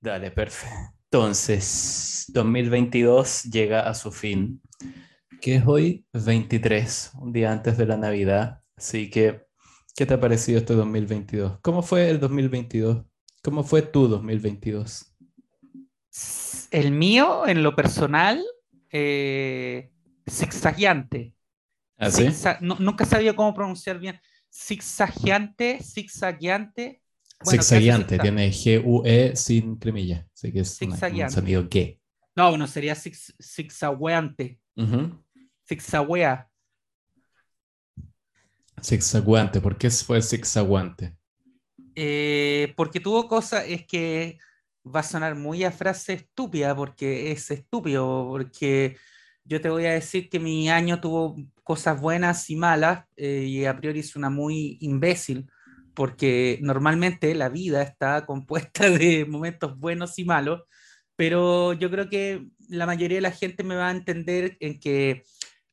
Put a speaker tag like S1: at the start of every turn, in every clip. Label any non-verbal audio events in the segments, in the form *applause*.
S1: Dale, perfecto. Entonces, 2022 llega a su fin, que es hoy 23, un día antes de la Navidad. Así que, ¿qué te ha parecido este 2022? ¿Cómo fue el 2022? ¿Cómo fue tu 2022?
S2: El mío, en lo personal, eh, zigzagueante.
S1: ¿Ah, sí?
S2: Zigza- no- nunca sabía cómo pronunciar bien. Zigzagueante, zigzagueante. Bueno,
S1: Zigzagueante, tiene G-U-E sin cremilla, así que es una- un sonido que.
S2: No, bueno, sería zig- zigzagueante.
S1: Ujú.
S2: Zigzaguea.
S1: Zigzaguante, ¿por qué fue zigzaguante?
S2: Eh, porque tuvo cosas, es que va a sonar muy a frase estúpida, porque es estúpido, porque yo te voy a decir que mi año tuvo cosas buenas y malas, eh, y a priori es una muy imbécil, porque normalmente la vida está compuesta *laughs* de momentos buenos y malos, pero yo creo que la mayoría de la gente me va a entender en que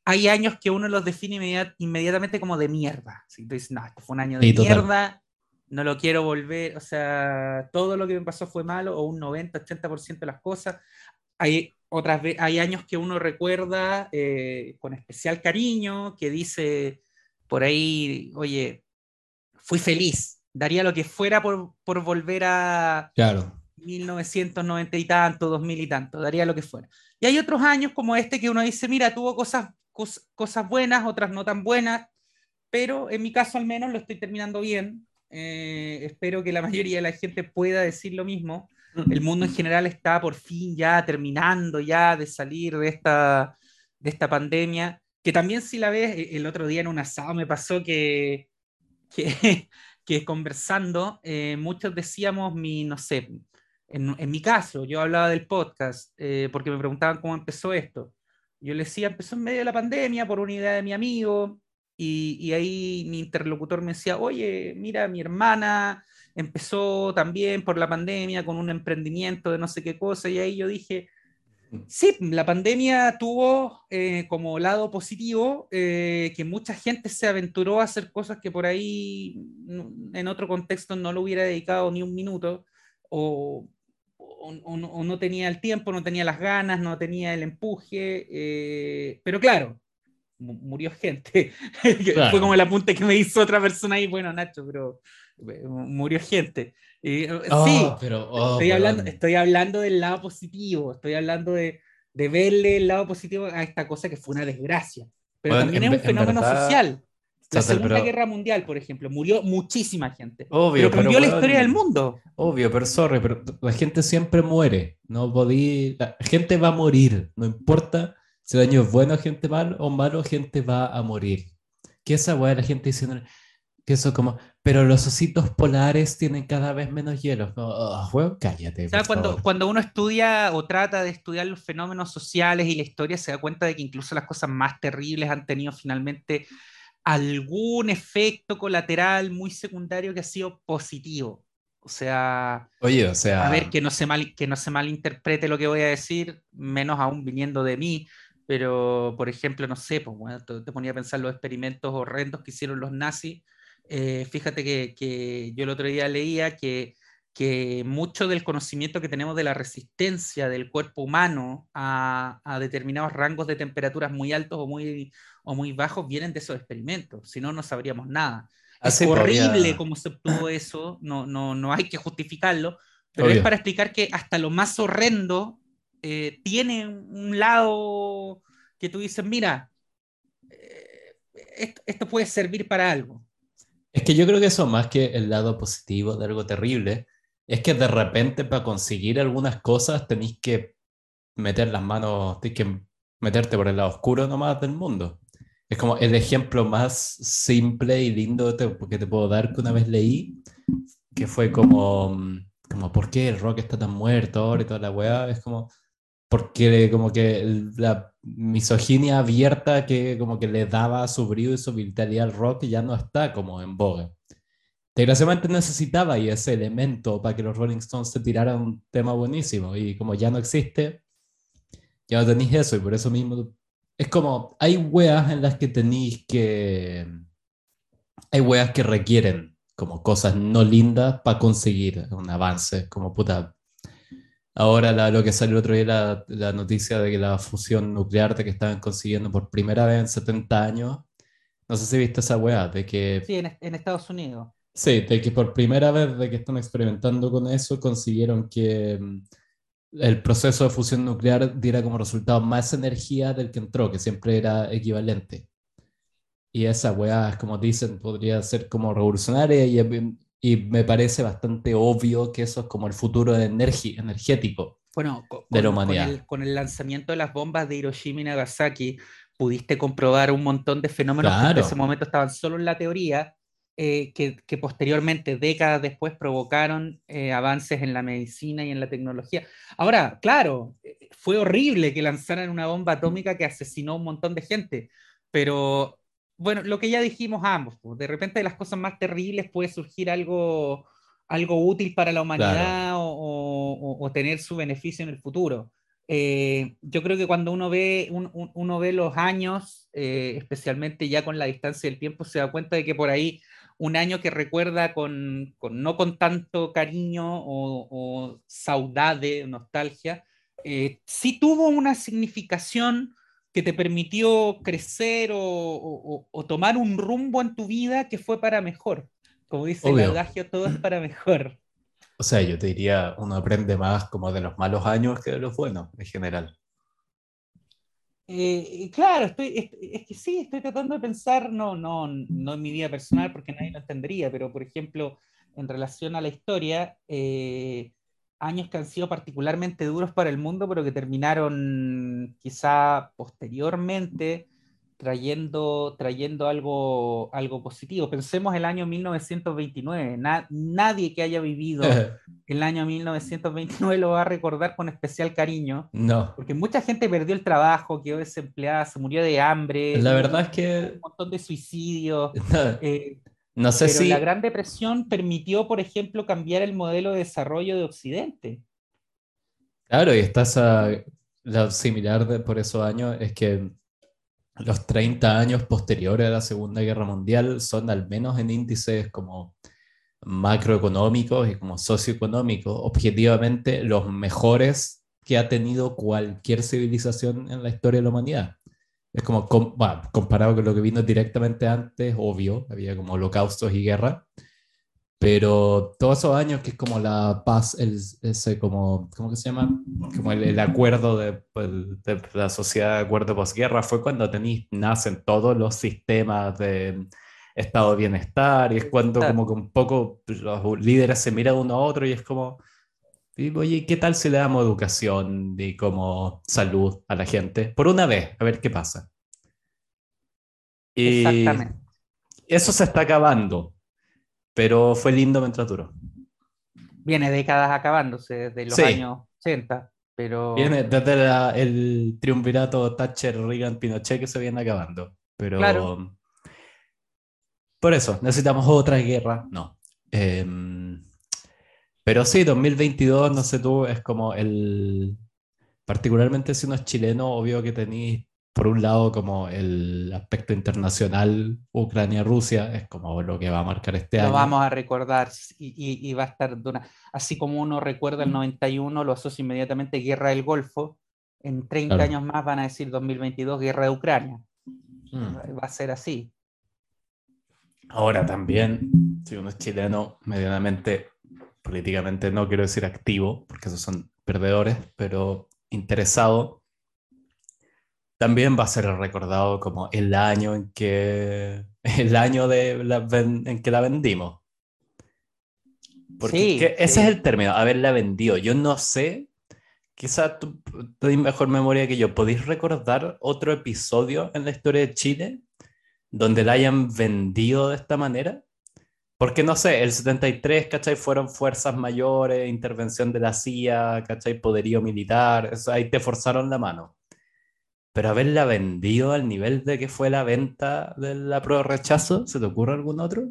S2: hay años que uno los define inmediat- inmediatamente como de mierda. Si tú dices, no, este fue un año de
S1: Sí, total.
S2: mierda, no lo quiero volver, o sea, todo lo que me pasó fue malo, o un 90, 80% de las cosas. Hay, otras hay años que uno recuerda eh, con especial cariño, que dice por ahí, oye, fui feliz, daría lo que fuera por, por volver a,
S1: Claro.
S2: 1990 y tanto, 2000 y tanto, daría lo que fuera. Y hay otros años como este que uno dice, mira, tuvo cosas, cos- cosas buenas, otras no tan buenas, pero en mi caso al menos lo estoy terminando bien. Eh, espero que la mayoría de la gente pueda decir lo mismo. El mundo en general está por fin ya terminando ya de salir de esta, de esta pandemia, que también si la ves, eh, el otro día en un asado me pasó que, que, *laughs* conversando, eh, muchos decíamos mi, no sé, en, en mi caso, yo hablaba del podcast, eh, porque me preguntaban cómo empezó esto. Yo les decía, empezó en medio de la pandemia por una idea de mi amigo, y, y ahí mi interlocutor me decía, oye, mira, mi hermana empezó también por la pandemia con un emprendimiento de no sé qué cosa, y ahí yo dije, sí, la pandemia tuvo eh, como lado positivo eh, que mucha gente se aventuró a hacer cosas que por ahí en otro contexto no lo hubiera dedicado ni un minuto, o, o- o no, tenía el tiempo, no tenía las ganas, no tenía el empuje, eh, pero claro. mu- Murió gente. *laughs*
S1: Claro.
S2: Fue como el apunte que me hizo otra persona ahí. Bueno, Nacho, pero murió gente. Eh, sí,
S1: Oh, pero, oh,
S2: estoy, hablando, estoy hablando del lado positivo, estoy hablando de, de verle el lado positivo a esta cosa que fue una desgracia. Pero
S1: Bueno,
S2: también
S1: en
S2: es un fenómeno
S1: verdad-
S2: social. La
S1: Total,
S2: Segunda
S1: pero-
S2: Guerra Mundial, por ejemplo, murió muchísima gente.
S1: Obvio,
S2: pero cambió la
S1: weón,
S2: historia del mundo.
S1: Obvio, pero sorry, pero la gente siempre muere. No podí. La gente va a morir. No importa si el año es bueno, gente malo o malo, gente va a morir. Que esa weá, la gente diciendo que eso como, pero los ositos polares tienen cada vez menos hielo. No, oh, weón, cállate.
S2: O sea, cuando,
S1: favor.
S2: cuando uno estudia o trata de estudiar los fenómenos sociales y la historia, se da cuenta de que incluso las cosas más terribles han tenido finalmente algún efecto colateral muy secundario que ha sido positivo. O sea,
S1: Oye, o sea.
S2: a ver, que no, se mal, que no se malinterprete lo que voy a decir, menos aún viniendo de mí, pero por ejemplo, no sé, pues, bueno, te ponía a pensar los experimentos horrendos que hicieron los nazis. Eh, fíjate que, que yo el otro día leía que, que mucho del conocimiento que tenemos de la resistencia del cuerpo humano a, a determinados rangos de temperaturas muy altos o muy, o muy bajos vienen de esos experimentos, si no, no sabríamos nada. Es
S1: Así podría-
S2: horrible cómo se obtuvo eso, no, no, no hay que justificarlo, pero es para explicar que hasta lo más horrendo eh, tiene un lado que tú dices, mira, eh, esto, esto puede servir para algo.
S1: Es que yo creo que eso más que el lado positivo de algo terrible, es que de repente para conseguir algunas cosas tenéis que meter las manos, tienes que meterte por el lado oscuro nomás del mundo. Es como el ejemplo más simple y lindo que te puedo dar que una vez leí, que fue como, mm, como ¿por qué el rock está tan muerto ahora y toda la weá? Es como, porque como que la misoginia abierta que como que le daba su brillo y su vitalidad al rock ya no está como en boga. Desgraciadamente necesitaba ese elemento para que los Rolling Stones se tiraran un tema buenísimo y como ya no existe, ya no tenéis eso y por eso mismo es como, hay weas en las que tenéis que, hay weas que requieren como cosas no lindas para conseguir un avance, como puta, Ahora lo que salió el otro día, la, la noticia de que la fusión nuclear de que estaban consiguiendo por primera vez en 70 años, no sé si viste esa weá, de que...
S2: Sí, en, en Estados Unidos.
S1: Sí, de que por primera vez de que están experimentando con eso, consiguieron que mm, el proceso de fusión nuclear diera como resultado más energía del que entró, que siempre era equivalente. Y esa weá, como dicen, podría ser como revolucionaria y, y me parece bastante obvio que eso es como el futuro energético
S2: bueno, con, de la humanidad. Con el, con el, lanzamiento de las bombas de Hiroshima y Nagasaki, pudiste comprobar un montón de fenómenos que en ese momento estaban solo en la teoría, eh, que, que, posteriormente, décadas después, provocaron eh, avances en la medicina y en la tecnología. Ahora, claro, eh, fue horrible que lanzaran una bomba atómica que asesinó a un montón de gente, pero bueno, lo que ya dijimos ambos, pues, de repente de las cosas más terribles puede surgir algo, algo útil para la humanidad o, o, tener su beneficio en el futuro. Eh, yo creo que cuando uno ve, uno ve los años, eh, especialmente ya con la distancia del tiempo, se da cuenta de que por ahí un año que recuerda con, con no con tanto cariño o, o saudade, nostalgia, eh, sí tuvo una significación que te permitió crecer o, tomar un rumbo en tu vida que fue para mejor. Como dice el adagio, todo es para mejor.
S1: O sea, yo te diría, uno aprende más como de los malos años que de los buenos, en general.
S2: Eh, claro, estoy, es, que sí, estoy tratando de pensar, no, no, no en mi vida personal porque nadie lo entendería, pero por ejemplo, en relación a la historia, eh, años que han sido particularmente duros para el mundo, pero que terminaron quizá posteriormente trayendo, trayendo algo, algo positivo. Pensemos el año 1929. nadie que haya vivido *laughs* el año 1929 lo va a recordar con especial cariño.
S1: No.
S2: Porque mucha gente perdió el trabajo, quedó desempleada, se murió de hambre.
S1: La verdad es que...
S2: Un montón de suicidios. *laughs*
S1: Eh, no sé
S2: Pero
S1: si...
S2: la Gran Depresión permitió, por ejemplo, cambiar el modelo de desarrollo de Occidente.
S1: Claro, y está esa, lo similar de, por esos años es que los 30 años posteriores a la Segunda Guerra Mundial son al menos en índices como macroeconómicos y como socioeconómicos, objetivamente los mejores que ha tenido cualquier civilización en la historia de la humanidad. Es como, comparado con lo que vino directamente antes, obvio, había como holocaustos y guerra, pero todos esos años que es como la paz, el, ese como, ¿cómo que se llama? Como el, acuerdo de, pues, de, la sociedad de acuerdo posguerra, fue cuando tenéis, nacen todos los sistemas de estado de bienestar y es cuando como que un poco los líderes se miran uno a otro y es como, oye, ¿qué tal si le damos educación y como salud a la gente? Por una vez, a ver qué pasa. Y Exactamente. Eso se está acabando, pero fue lindo mientras duró.
S2: Viene décadas acabándose, desde los años 80, pero...
S1: Viene desde el triunvirato Thatcher, Reagan, Pinochet que se viene acabando, pero... Claro. Por eso, necesitamos otra guerra, no. Eh, pero sí, 2022, no sé tú, es como el... Particularmente si uno es chileno, obvio que tenéis, por un lado, como el aspecto internacional, Ucrania-Rusia, es como lo que va a marcar este año.
S2: Lo vamos a recordar y, va a estar... Así como uno recuerda el 91, lo asocia inmediatamente Guerra del Golfo, en 30 años más van a decir 2022 Guerra de Ucrania. Mm. Va a ser así.
S1: Ahora también, si uno es chileno, medianamente políticamente no quiero decir activo, porque esos son perdedores, pero interesado, también va a ser recordado como el año en que, *laughs* el año de en que la vendimos. Porque ese es el término, haberla vendido. Yo no sé, quizás tú tienes mejor memoria que yo. ¿Podéis recordar otro episodio en la historia de Chile donde la hayan vendido de esta manera? Porque no sé, el 73, ¿cachai? Fueron fuerzas mayores, intervención de la CIA, ¿cachai? Poderío militar, eso, ahí te forzaron la mano. Pero haberla vendido al nivel de que fue la venta de la prueba rechazo, ¿se te ocurre algún otro?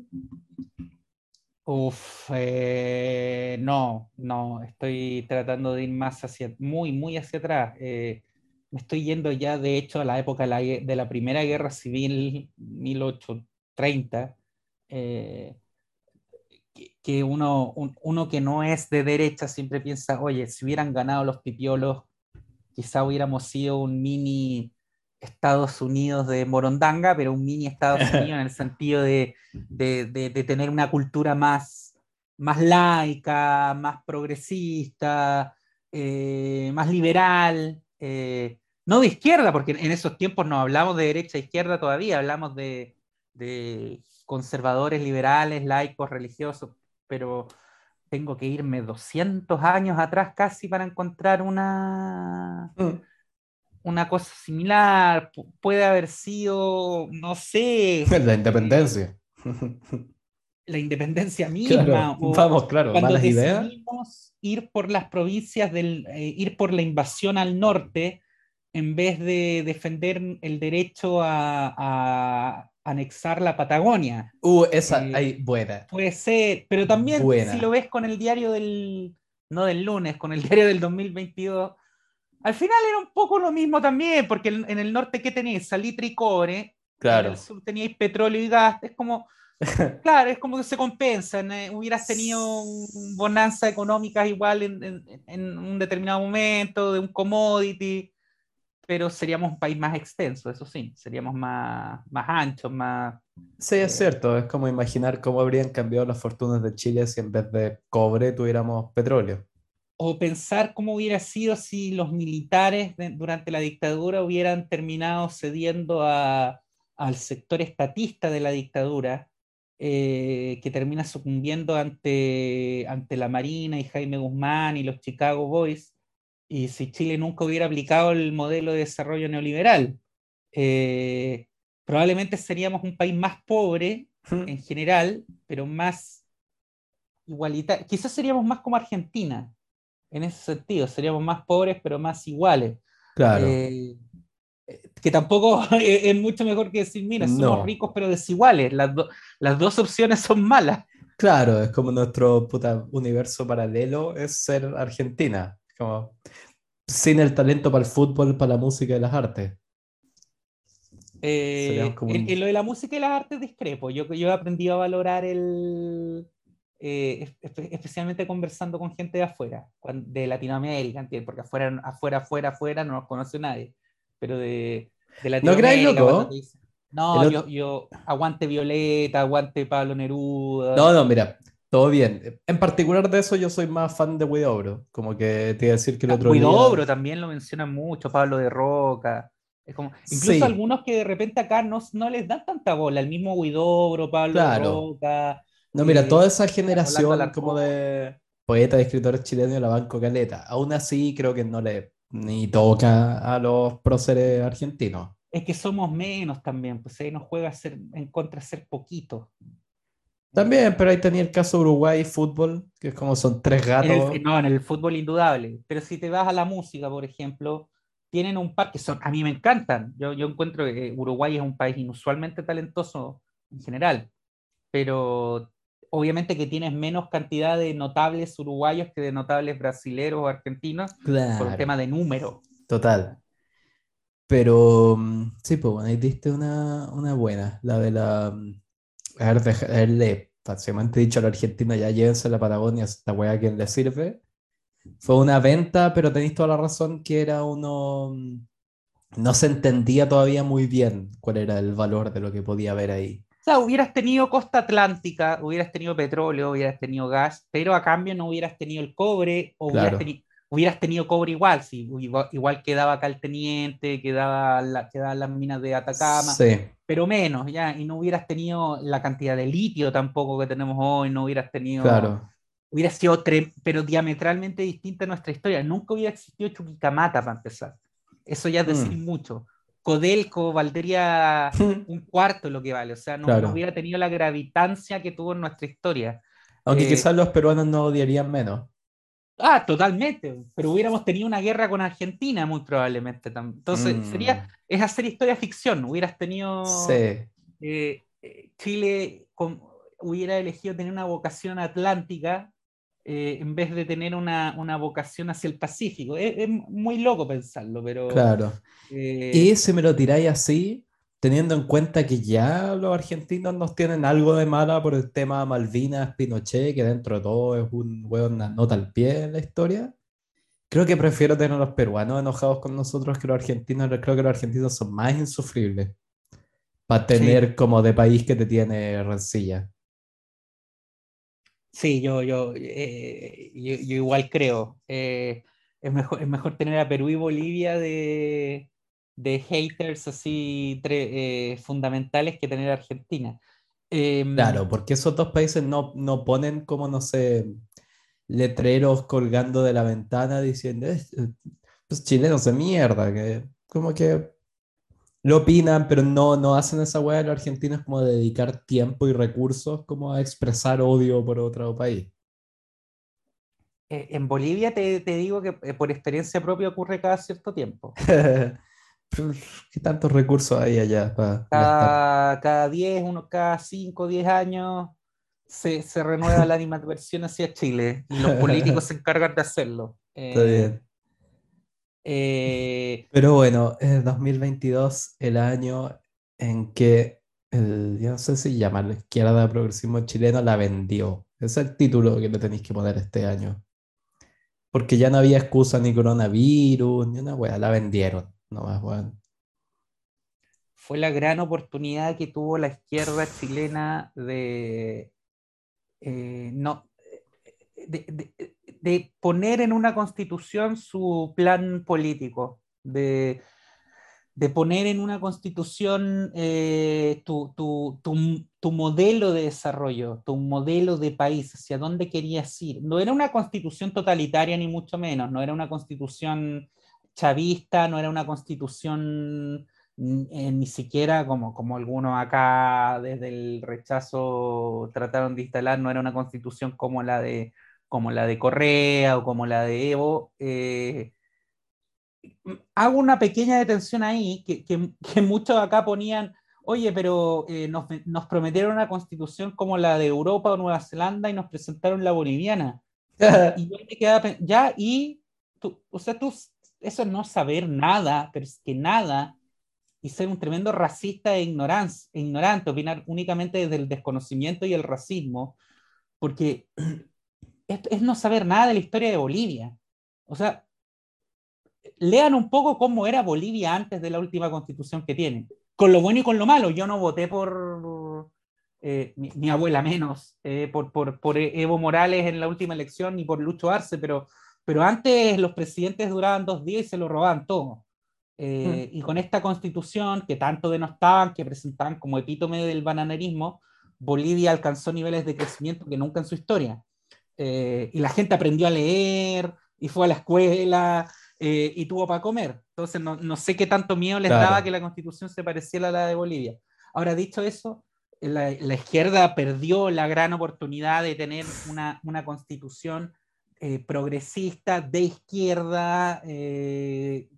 S2: Uf, eh, no, no, estoy tratando de ir más hacia, muy, muy hacia atrás. Eh, me estoy yendo ya, de hecho, a la época de la, Primera Guerra Civil, 1830. Eh, que, uno, uno que no es de derecha siempre piensa, oye, si hubieran ganado los pipiolos, quizá hubiéramos sido un mini Estados Unidos de Morondanga, pero un mini Estados *laughs* Unidos en el sentido de, tener una cultura más, más laica, más progresista, eh, más liberal, eh, no de izquierda, porque en esos tiempos no hablamos de derecha e izquierda todavía, hablamos de, conservadores, liberales, laicos, religiosos, pero tengo que irme 200 años atrás casi para encontrar una... Mm una cosa similar, puede haber sido, no sé. *laughs*
S1: La independencia. *laughs*
S2: La independencia misma.
S1: vamos, claro,
S2: cuando decidimos ir por las provincias, del, eh, ir por la invasión al norte, en vez de defender el derecho a, anexar la Patagonia.
S1: Uh, esa, eh, buena.
S2: Puede ser, pero también si lo ves con el diario del, no del lunes, con el *laughs* diario del 2022 al final era un poco lo mismo también, porque en el norte, ¿qué tenéis? Salitre y cobre.
S1: Claro.
S2: En el sur teníais petróleo y gas. Es como, *laughs* claro, es como que se compensan. Eh, hubieras tenido bonanza económicas igual en, un determinado momento, de un commodity, pero seríamos un país más extenso, eso sí. Seríamos más, más anchos, más.
S1: Sí, es eh, cierto. Es como imaginar cómo habrían cambiado las fortunas de Chile si en vez de cobre tuviéramos petróleo
S2: o pensar cómo hubiera sido si los militares durante la dictadura hubieran terminado cediendo al sector estatista de la dictadura, eh, que termina sucumbiendo ante, ante la Marina y Jaime Guzmán y los Chicago Boys, y si Chile nunca hubiera aplicado el modelo de desarrollo neoliberal. Eh, probablemente seríamos un país más pobre en general, pero más igualitario. Quizás seríamos más como Argentina, en ese sentido, seríamos más pobres pero más iguales.
S1: Claro.
S2: Eh, que tampoco *laughs* es mucho mejor que decir, mira, somos ricos pero desiguales, las, las dos opciones son malas.
S1: Claro, es como nuestro universo paralelo es ser Argentina, como sin el talento para el fútbol, para la música y las artes.
S2: Eh, en, lo de la música y las artes discrepo. Yo, yo he aprendido a valorar el, eh, especialmente conversando con gente de afuera, de Latinoamérica, porque afuera, afuera, afuera, afuera no nos conoce nadie, pero de, de Latinoamérica.
S1: ¿No loco?
S2: No, yo, yo, aguante Violeta, aguante Pablo Neruda.
S1: No, no, mira, todo bien. En particular de eso yo soy más fan de Huidobro, como que te iba a decir que el otro
S2: Huidobro también lo mencionan mucho, Pablo de Roca. Es como, incluso algunos que de repente acá no, no les dan tanta bola, el mismo Huidobro, Pablo de Roca,
S1: no, mira, toda esa generación como de poetas y escritores chilenos la banco caleta. Aún así, creo que no le ni toca a los próceres argentinos.
S2: Es que somos menos también, pues ahí nos juega ser, en contra ser poquito.
S1: También, pero ahí tenía el caso Uruguay fútbol, que es como son tres gatos.
S2: no, en el fútbol indudable. Pero si te vas a la música, por ejemplo, tienen un par que son, a mí me encantan. Yo, yo encuentro que Uruguay es un país inusualmente talentoso en general, pero obviamente que tienes menos cantidad de notables uruguayos que de notables brasileros o argentinos por el tema de número.
S1: Total. Pero mm, sí, pues bueno, ahí diste una, buena, la de la... Mm, haberle básicamente dicho a la Argentina, ya llévense a la Patagonia, esta weá a quien le sirve. Fue una venta, pero tenéis toda la razón que era uno... Mm, no se entendía todavía muy bien cuál era el valor de lo que podía haber ahí
S2: sea, hubieras tenido costa atlántica, hubieras tenido petróleo, hubieras tenido gas, pero a cambio no hubieras tenido el cobre, o hubieras, tenido cobre igual, sí, igual, quedaba acá el teniente, quedaba la, quedaban las minas de Atacama, pero menos, ya, y no hubieras tenido la cantidad de litio tampoco que tenemos hoy, no hubieras tenido...
S1: Claro.
S2: Hubiera sido, pero diametralmente distinta nuestra historia. Nunca hubiera existido Chuquicamata para empezar. Eso ya es decir mm. mucho. Codelco valdría *laughs* un cuarto lo que vale, o sea, no, hubiera tenido la gravitancia que tuvo en nuestra historia.
S1: Aunque eh, quizás los peruanos no odiarían menos.
S2: Ah, totalmente, pero hubiéramos tenido una guerra con Argentina muy probablemente. Entonces, mm. sería, es hacer historia ficción, hubieras tenido...
S1: Sí.
S2: Eh, Chile hubiera elegido tener una vocación atlántica eh, en vez de tener una, una, vocación hacia el Pacífico. Es, muy loco pensarlo, pero...
S1: Claro. Eh, y si me lo tiráis así, teniendo en cuenta que ya los argentinos nos tienen algo de mala por el tema Malvinas, Pinochet, que dentro de todo es un hueón una nota al pie en la historia. Creo que prefiero tener a los peruanos enojados con nosotros que los argentinos. Creo que los argentinos son más insufribles para tener como de país que te tiene rencilla.
S2: Sí, yo, yo, eh, yo, igual creo. Eh, es, mejor, es mejor tener a Perú y Bolivia de, de haters así eh, fundamentales que tener Argentina.
S1: Em, claro, porque esos dos países no, no ponen como, no sé, letreros colgando de la ventana diciendo, pues chilenos de mierda, que como que lo opinan, pero no, no hacen esa hueá de los argentinos como dedicar tiempo y recursos como a expresar odio por otro país.
S2: Eh, en Bolivia te, te digo que eh, por experiencia propia ocurre cada cierto tiempo. *laughs*
S1: ¿Qué tantos recursos hay allá?
S2: Para cada, cada 10, uno, cada 5, 10 años se, se renueva la *laughs* animadversión hacia Chile y los políticos se encargan de hacerlo.
S1: Está bien. Eh, eh, Pero bueno, es 2022 el año en que, el, yo no sé si llama la izquierda de progresismo chileno la vendió. Ese es el título que le tenéis que poner este año. Porque ya no había excusa ni coronavirus, ni una wea, la vendieron. No más, bueno.
S2: Fue la gran oportunidad que tuvo la izquierda chilena de, eh, no, de, poner en una constitución su plan político, de, poner en una constitución eh, tu, modelo de desarrollo, tu modelo de país, hacia dónde querías ir. No era una constitución totalitaria ni mucho menos, no era una constitución chavista, no era una constitución eh, ni siquiera como, como algunos acá desde el rechazo trataron de instalar, no era una constitución como la de como la de Correa o como la de Evo, eh, hago una pequeña detención ahí, que, que, muchos acá ponían, oye, pero eh, nos, nos, prometieron una constitución como la de Europa o Nueva Zelanda y nos presentaron la boliviana. *laughs* y yo me quedaba, ya, y, tú, o sea, tú, eso es no saber nada, pero es que nada, y ser un tremendo racista e, e ignorante, opinar únicamente desde el desconocimiento y el racismo, porque *clears throat* es, no saber nada de la historia de Bolivia. O sea, lean un poco cómo era Bolivia antes de la última constitución que tienen, con lo bueno y con lo malo. Yo no voté por eh, mi, abuela menos, eh, por, por, por, Evo Morales en la última elección, ni por Lucho Arce, pero, pero antes los presidentes duraban dos días y se lo robaban todo. Eh, hmm. Y con esta constitución que tanto denostaban, que presentaban como epítome del bananerismo, Bolivia alcanzó niveles de crecimiento que nunca en su historia. Eh, y la gente aprendió a leer y fue a la escuela eh, y tuvo para comer. Entonces no, no, sé qué tanto miedo les daba que la constitución se pareciera a la de Bolivia. Ahora, dicho eso, la, la izquierda perdió la gran oportunidad de tener una, una constitución eh, progresista de izquierda,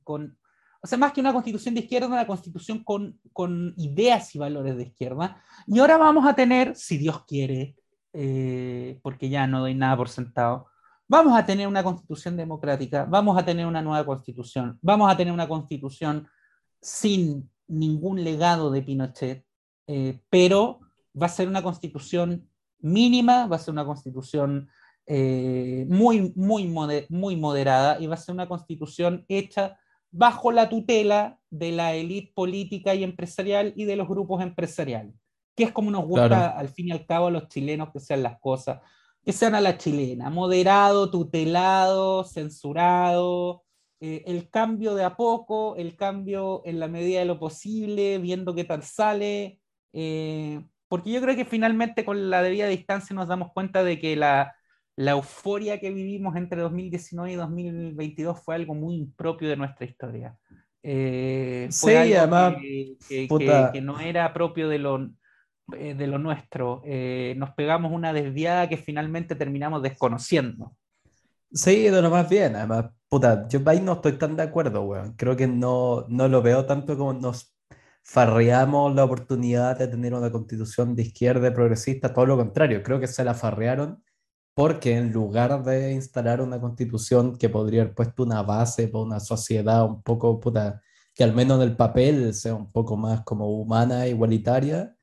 S2: con, o sea, más que una constitución de izquierda, una constitución con, con ideas y valores de izquierda. Y ahora vamos a tener, si Dios quiere, eh, porque ya no doy nada por sentado, vamos a tener una constitución democrática, vamos a tener una nueva constitución, vamos a tener una constitución sin ningún legado de Pinochet, eh, pero va a ser una constitución mínima, va a ser una constitución eh, muy, muy, muy moderada y va a ser una constitución hecha bajo la tutela de la élite política y empresarial y de los grupos empresariales que es como nos gusta al fin y al cabo a los chilenos que sean las cosas, que sean a la chilena, moderado, tutelado, censurado, eh, el cambio de a poco, el cambio en la medida de lo posible, viendo qué tal sale, eh, porque yo creo que finalmente con la debida distancia nos damos cuenta de que la, la euforia que vivimos entre 2019 y 2022 fue algo muy impropio de nuestra historia. Eh, fue sí, además, que, no era propio de lo, eh, de lo nuestro. Eh, nos pegamos una desviada que finalmente terminamos desconociendo.
S1: Sí, de lo más bien. Además, puta, yo ahí no estoy tan de acuerdo, weón. Creo que no, no lo veo tanto como nos farreamos la oportunidad de tener una constitución de izquierda progresista, todo lo contrario, creo que se la farrearon porque en lugar de instalar una constitución que podría haber puesto una base para una sociedad un poco puta, que al menos en el papel sea un poco más como humana, e igualitaria,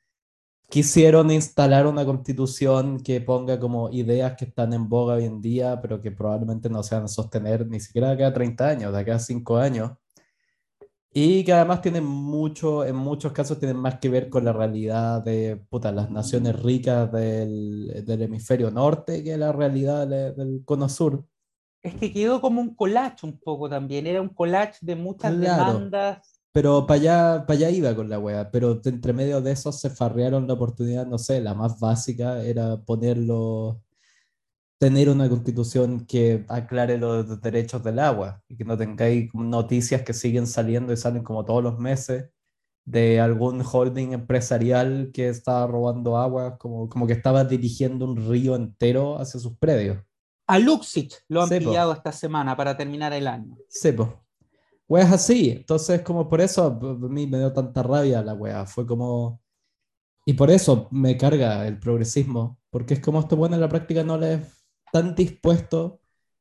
S1: quisieron instalar una constitución que ponga como ideas que están en boga hoy en día, pero que probablemente no se van a sostener ni siquiera de acá a 30 años, de acá a 5 años. Y que además tienen mucho, en muchos casos tienen más que ver con la realidad de puta, las naciones ricas del, del hemisferio norte que la realidad del cono sur.
S2: Es que quedó como un collage un poco también, era un collage de muchas demandas
S1: pero para allá, para allá iba con la wea. Pero entre medio de eso se farrearon la oportunidad, no sé, la más básica era ponerlo, tener una constitución que aclare los derechos del agua y que no tengáis noticias que siguen saliendo y salen como todos los meses de algún holding empresarial que estaba robando agua, como, como que estaba dirigiendo un río entero hacia sus predios.
S2: A Luxich lo han pillado esta semana para terminar el año.
S1: Sí, weas así. Entonces, como por eso a mí me dio tanta rabia la wea. Fue como. Y por eso me carga el progresismo, porque es como esto bueno en la práctica no le están dispuestos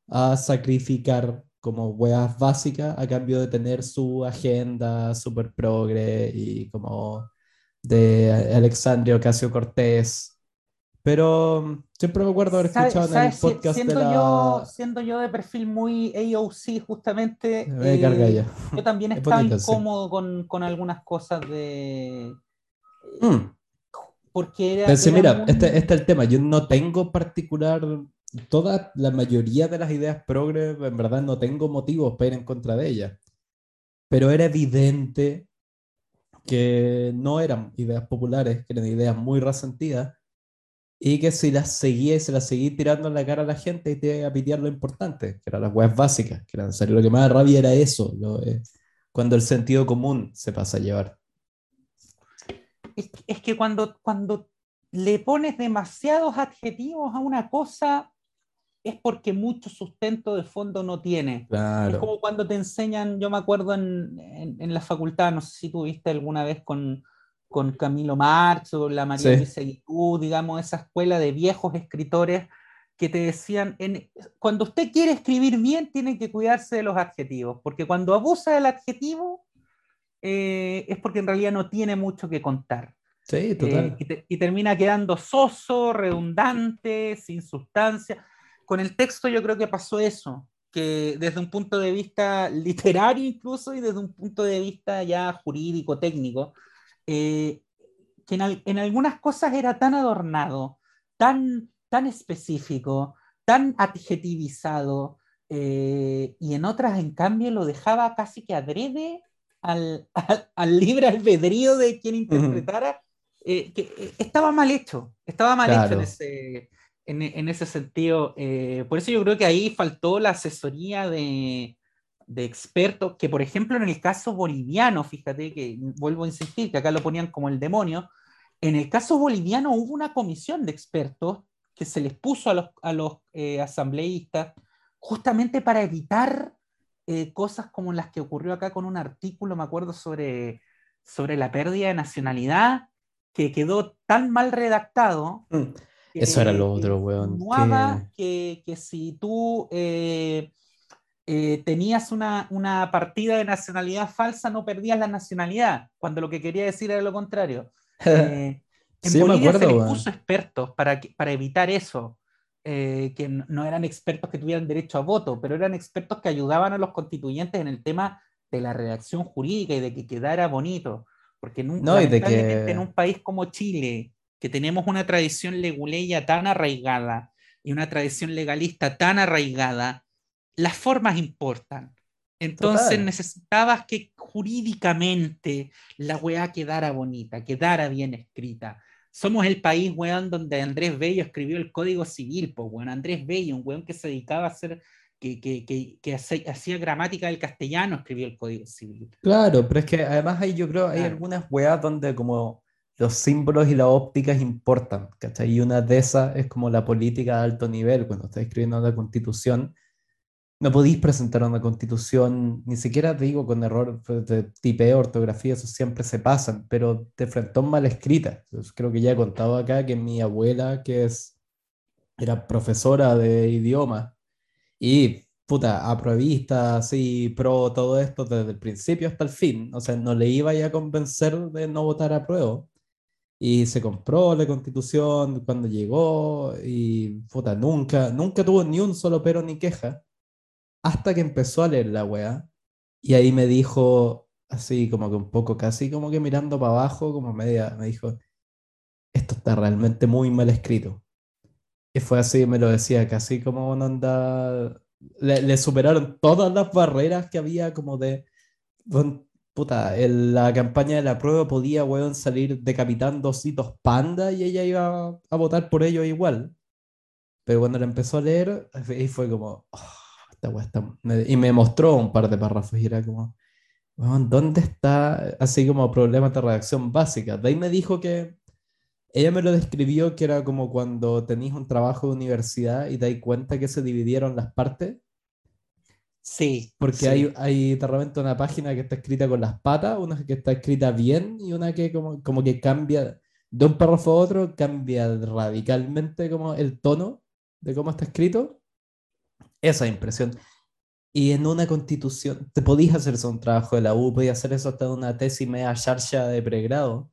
S1: a sacrificar como weas básicas a cambio de tener su agenda super progre y como de Alexandria Ocasio Cortés pero mm, siempre me acuerdo haber escuchado en el podcast
S2: siendo
S1: de la...
S2: Yo, siendo yo de perfil muy AOC, justamente,
S1: me carga ya.
S2: yo también *laughs* estaba incómodo con, con, algunas cosas de... Mm. Porque era...
S1: Pensé, mira, este, este, es el tema. Yo no tengo particular... Toda la mayoría de las ideas progre, en verdad no tengo motivos para ir en contra de ellas. Pero era evidente que no eran ideas populares, que eran ideas muy resentidas y que si las seguía y se las seguía tirando en la cara a la gente, te iba a pitear lo importante, que eran las webs básicas, que eran Lo que más rabia era eso, eh, cuando el sentido común se pasa a llevar.
S2: Es, que cuando, cuando le pones demasiados adjetivos a una cosa, es porque mucho sustento de fondo no tiene. Es como cuando te enseñan, yo me acuerdo en, en, en la facultad, no sé si tuviste alguna vez con con Camilo Marx o la María Luisa Guitú, digamos, esa escuela de viejos escritores que te decían, en, cuando usted quiere escribir bien, tiene que cuidarse de los adjetivos, porque cuando abusa del adjetivo, eh, es porque en realidad no tiene mucho que contar.
S1: Sí, total.
S2: Eh, y, termina quedando soso, redundante, sin sustancia. Con el texto yo creo que pasó eso, que desde un punto de vista literario incluso y desde un punto de vista ya jurídico, técnico, eh, que en, algunas cosas era tan adornado, tan, tan específico, tan adjetivizado, eh, y en otras, en cambio, lo dejaba casi que adrede al, al, libre albedrío de quien interpretara, eh, que estaba mal hecho, estaba mal hecho en ese, en, ese sentido. por eso yo creo que ahí faltó la asesoría de, de expertos, que por ejemplo en el caso boliviano, fíjate que vuelvo a insistir, que acá lo ponían como el demonio, en el caso boliviano hubo una comisión de expertos que se les puso a los, a los eh, asambleístas justamente para evitar eh, cosas como las que ocurrió acá con un artículo, me acuerdo, sobre, sobre la pérdida de nacionalidad, que quedó tan mal redactado.
S1: Mm, eso era lo otro, weón.
S2: Que... que, si tú... Eh, eh, tenías una, una, partida de nacionalidad falsa, no perdías la nacionalidad, cuando lo que quería decir era lo contrario. *laughs* Eh, en sí, Bolivia se les puso expertos para, para evitar eso, eh, que no eran expertos que tuvieran derecho a voto, pero eran expertos que ayudaban a los constituyentes en el tema de la redacción jurídica y de que quedara bonito. Porque nunca, no, en un país como Chile, que tenemos una tradición leguleya tan arraigada y una tradición legalista tan arraigada, las formas importan. Entonces necesitabas que jurídicamente la weá quedara bonita, quedara bien escrita. Somos el país, weón, donde Andrés Bello escribió el Código Civil, pues, weón. Andrés Bello, un weón que se dedicaba a hacer, que, que, que, que hacía gramática del castellano, escribió el Código Civil.
S1: Claro, pero es que además hay, yo creo, hay algunas weas donde como los símbolos y las ópticas importan, ¿cachai? Y una de esas es como la política de alto nivel, cuando estás escribiendo una constitución, no podéis presentar una constitución, ni siquiera te digo con error de tipeo, ortografía, eso siempre se pasan, pero de frentón mal escrita. creo que ya he contado acá que mi abuela, que es, era profesora de idioma, y puta, apruebista, así, pro todo esto desde el principio hasta el fin. O sea, no le iba a convencer de no votar a prueba. Y se compró la constitución cuando llegó y puta, nunca, nunca tuvo ni un solo pero ni queja. Hasta que empezó a leer la weá. Y ahí me dijo, así como que un poco, casi como que mirando para abajo, como media, me dijo, esto está realmente muy mal escrito. Y fue así, me lo decía, casi como una onda le, superaron todas las barreras que había como de... Puta, en la campaña de la prueba podía, weón, salir decapitando ositos panda y ella iba a, votar por ellos igual. Pero cuando la empezó a leer, y fue como, oh, esta está... y me mostró un par de párrafos y era como, ¿dónde está? Así como problemas de redacción básica. De ahí me dijo que ella me lo describió que era como cuando tenéis un trabajo de universidad y te das cuenta que se dividieron las partes.
S2: Sí.
S1: Porque Hay, hay de repente una página que está escrita con las patas, una que está escrita bien y una que como, como que cambia de un párrafo a otro, cambia radicalmente como el tono de cómo está escrito. Esa impresión. Y en una constitución, te podías hacer eso un trabajo de la U, podías hacer eso hasta una tesis media charcha de pregrado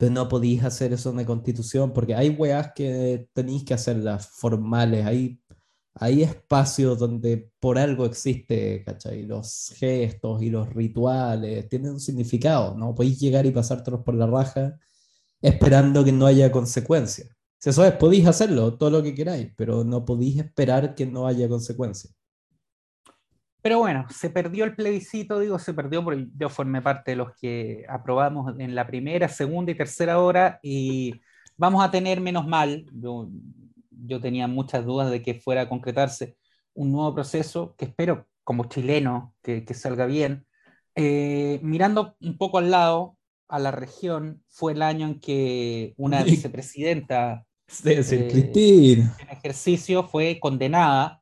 S1: pero no podéis hacer eso en la constitución porque hay weas que tenéis que hacerlas formales, hay, hay espacios donde por algo existe, ¿cachai? Los gestos y los rituales tienen un significado, no podéis llegar y pasártelos por la raja esperando que no haya consecuencias. Si eso es, podéis hacerlo, todo lo que queráis, pero no podéis esperar que no haya consecuencias.
S2: Pero bueno, se perdió el plebiscito, digo, se perdió porque yo formé parte de los que aprobamos en la primera, segunda y tercera hora y vamos a tener menos mal, tenía muchas dudas de que fuera a concretarse un nuevo proceso que espero como chileno que, salga bien. Eh, mirando un poco al lado, a la región, fue el año en que una *laughs* vicepresidenta
S1: eh,
S2: en ejercicio fue condenada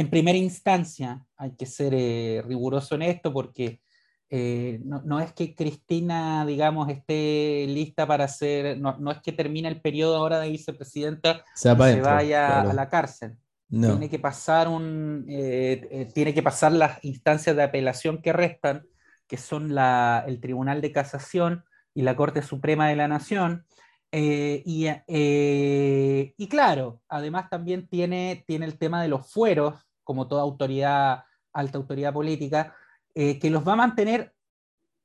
S2: en primera instancia, hay que ser eh, riguroso en esto porque eh, no, es que Cristina, digamos, esté lista para ser, no, es que termine el periodo ahora de vicepresidenta y se vaya a la cárcel. Tiene que pasar un, eh, tiene que pasar las instancias de apelación que restan, que son la, el Tribunal de Casación y la Corte Suprema de la Nación. y, y, claro, además también tiene, tiene el tema de los fueros, como toda autoridad, alta autoridad política, eh, que los va a mantener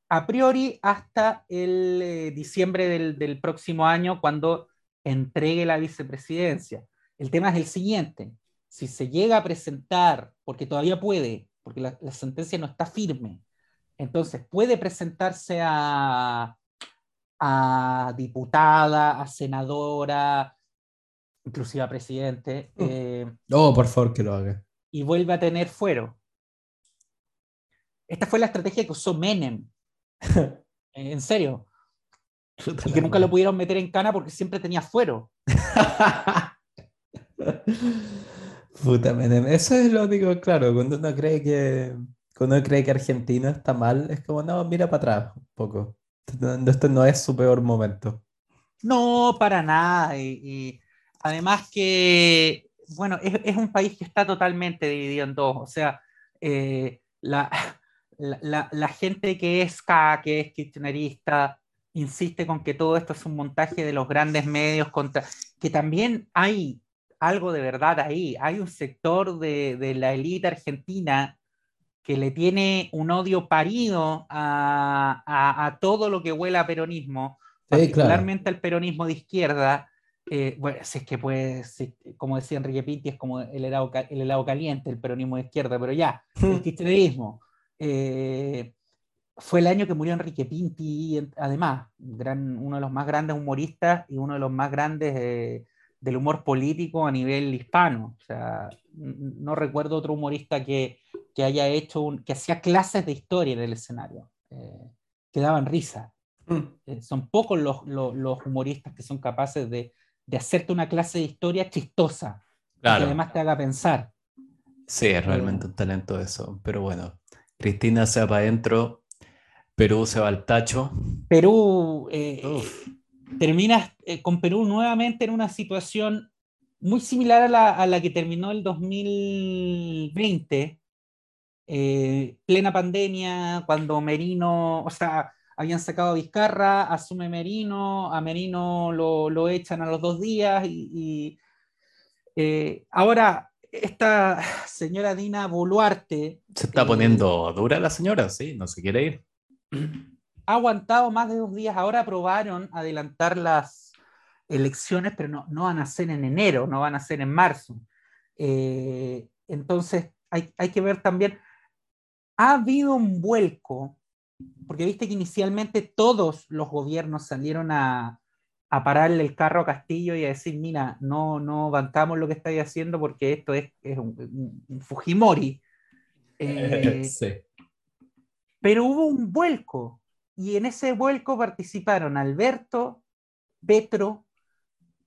S2: a priori hasta el eh, diciembre del, próximo año, cuando entregue la vicepresidencia. El tema es el siguiente, si se llega a presentar, porque todavía puede, porque la, sentencia no está firme, entonces puede presentarse a, a diputada, a senadora, inclusive a presidente.
S1: Eh, oh, por favor que lo haga
S2: y vuelve a tener fuero. Esta fue la estrategia que usó Menem. *laughs* en serio. Y que nunca lo pudieron meter en cana porque siempre tenía fuero. *laughs*
S1: Puta Menem. Eso es lo único, claro, cuando uno cree que cuando uno cree que Argentina está mal, es como, no, mira para atrás un poco. Esto no es su peor momento.
S2: No, para nada. y además que bueno, es, un país que está totalmente dividido en dos. O sea, eh, la, la, gente que es K, que es kirchnerista, insiste con que todo esto es un montaje de los grandes medios contra. que también hay algo de verdad ahí. Hay un sector de, la élite argentina que le tiene un odio parido a, todo lo que huela a peronismo, particularmente al peronismo de izquierda, eh, bueno, si es que puede, como decía Enrique Pinti, es como el helado, el helado caliente, el peronismo de izquierda, pero ya, el kirchnerismo. Eh, fue el año que murió Enrique Pinti, además, gran, uno de los más grandes humoristas y uno de los más grandes eh, del humor político a nivel hispano. O sea, no recuerdo otro humorista que, que haya hecho, un, que hacía clases de historia en el escenario, que daban risa. Mm. son pocos los, los humoristas que son capaces de, de hacerte una clase de historia chistosa, que además te haga pensar.
S1: Sí, es realmente un talento eso, pero bueno, Cristina se va para adentro, Perú se va al tacho.
S2: Perú, eh, terminas eh, con Perú nuevamente en una situación muy similar a la, a la, que terminó el 2020, eh, plena pandemia, cuando Merino, o sea, habían sacado a Vizcarra, asume Merino, a Merino lo, lo echan a los dos días y, eh, ahora esta señora Dina Boluarte...
S1: Se está poniendo dura la señora, sí, no se quiere ir.
S2: Ha aguantado más de dos días, ahora aprobaron adelantar las elecciones, pero no, no van a ser en enero, no van a ser en marzo. Eh, entonces, hay, hay, que ver también, ha habido un vuelco, porque viste que inicialmente todos los gobiernos salieron a, a pararle el carro a Castillo y a decir, mira, no, no bancamos lo que estáis haciendo porque esto es, es un, Fujimori. Eh, *laughs* sí. Pero hubo un vuelco y en ese vuelco participaron Alberto, Petro,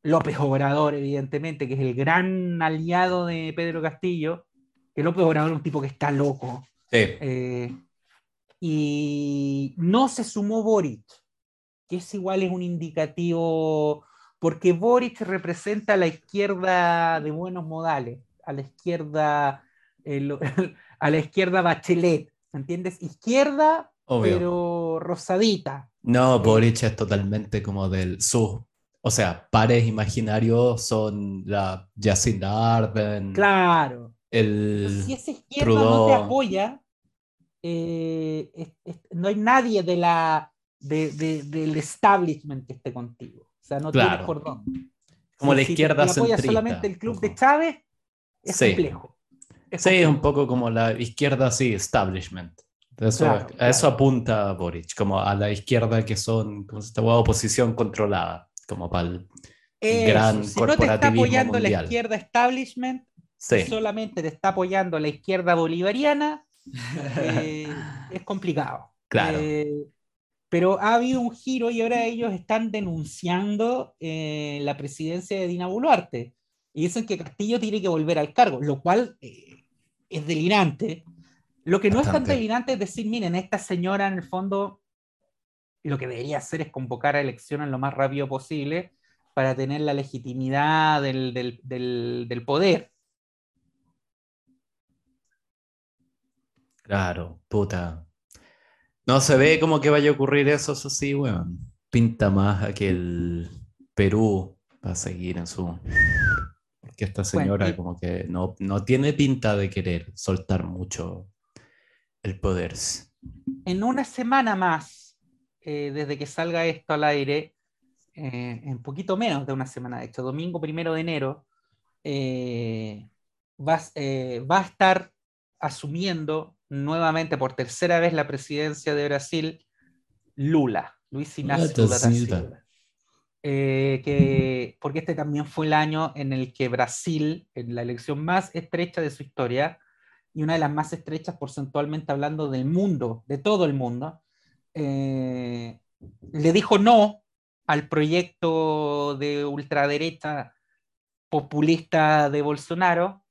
S2: López Obrador, evidentemente, que es el gran aliado de Pedro Castillo, que López Obrador es un tipo que está loco. Eh, y no se sumó Boric, que es igual es un indicativo, porque Boric representa a la izquierda de buenos modales, a la izquierda, *laughs* a la izquierda Bachelet, ¿entiendes? Izquierda, pero rosadita.
S1: No, eh, Boric es totalmente como del sur o sea, pares imaginarios son la Jacinda Arden.
S2: Claro.
S1: El
S2: si esa izquierda no te apoya, eh, no hay nadie de la, del establishment que esté contigo. O sea, no tienes por dónde.
S1: Como la izquierda
S2: si te, apoya solamente el club de Chávez, es complejo.
S1: sí, es un poco como la izquierda, sí, establishment. Eso, a eso apunta Boric, como a la izquierda que son como esta oposición controlada como para el gran si no te está
S2: apoyando la izquierda establishment, solamente te está apoyando la izquierda bolivariana, eh, es complicado.
S1: Claro.
S2: Eh, pero ha habido un giro y ahora ellos están denunciando eh, la presidencia de Dina Boluarte y dicen que Castillo tiene que volver al cargo, lo cual es delirante. Lo que no es tan delirante es decir, miren, esta señora en el fondo lo que debería hacer es convocar a elecciones lo más rápido posible para tener la legitimidad del, poder.
S1: Claro, puta. No se ve como que vaya a ocurrir eso, eso sí, weón. Pinta más a que el Perú va a seguir en su. Porque esta señora, como que no, no tiene pinta de querer soltar mucho el poder.
S2: En una semana más eh, desde que salga esto al aire, eh, en poquito menos de una semana, de hecho, domingo primero de enero, eh, va, a estar asumiendo nuevamente por tercera vez la presidencia de Brasil Lula, Luis Ignacio Lula da Silva. que, porque este también fue el año en el que Brasil, en la elección más estrecha de su historia, y una de las más estrechas porcentualmente hablando del mundo, de todo el mundo, eh, le dijo no al proyecto de ultraderecha populista de Bolsonaro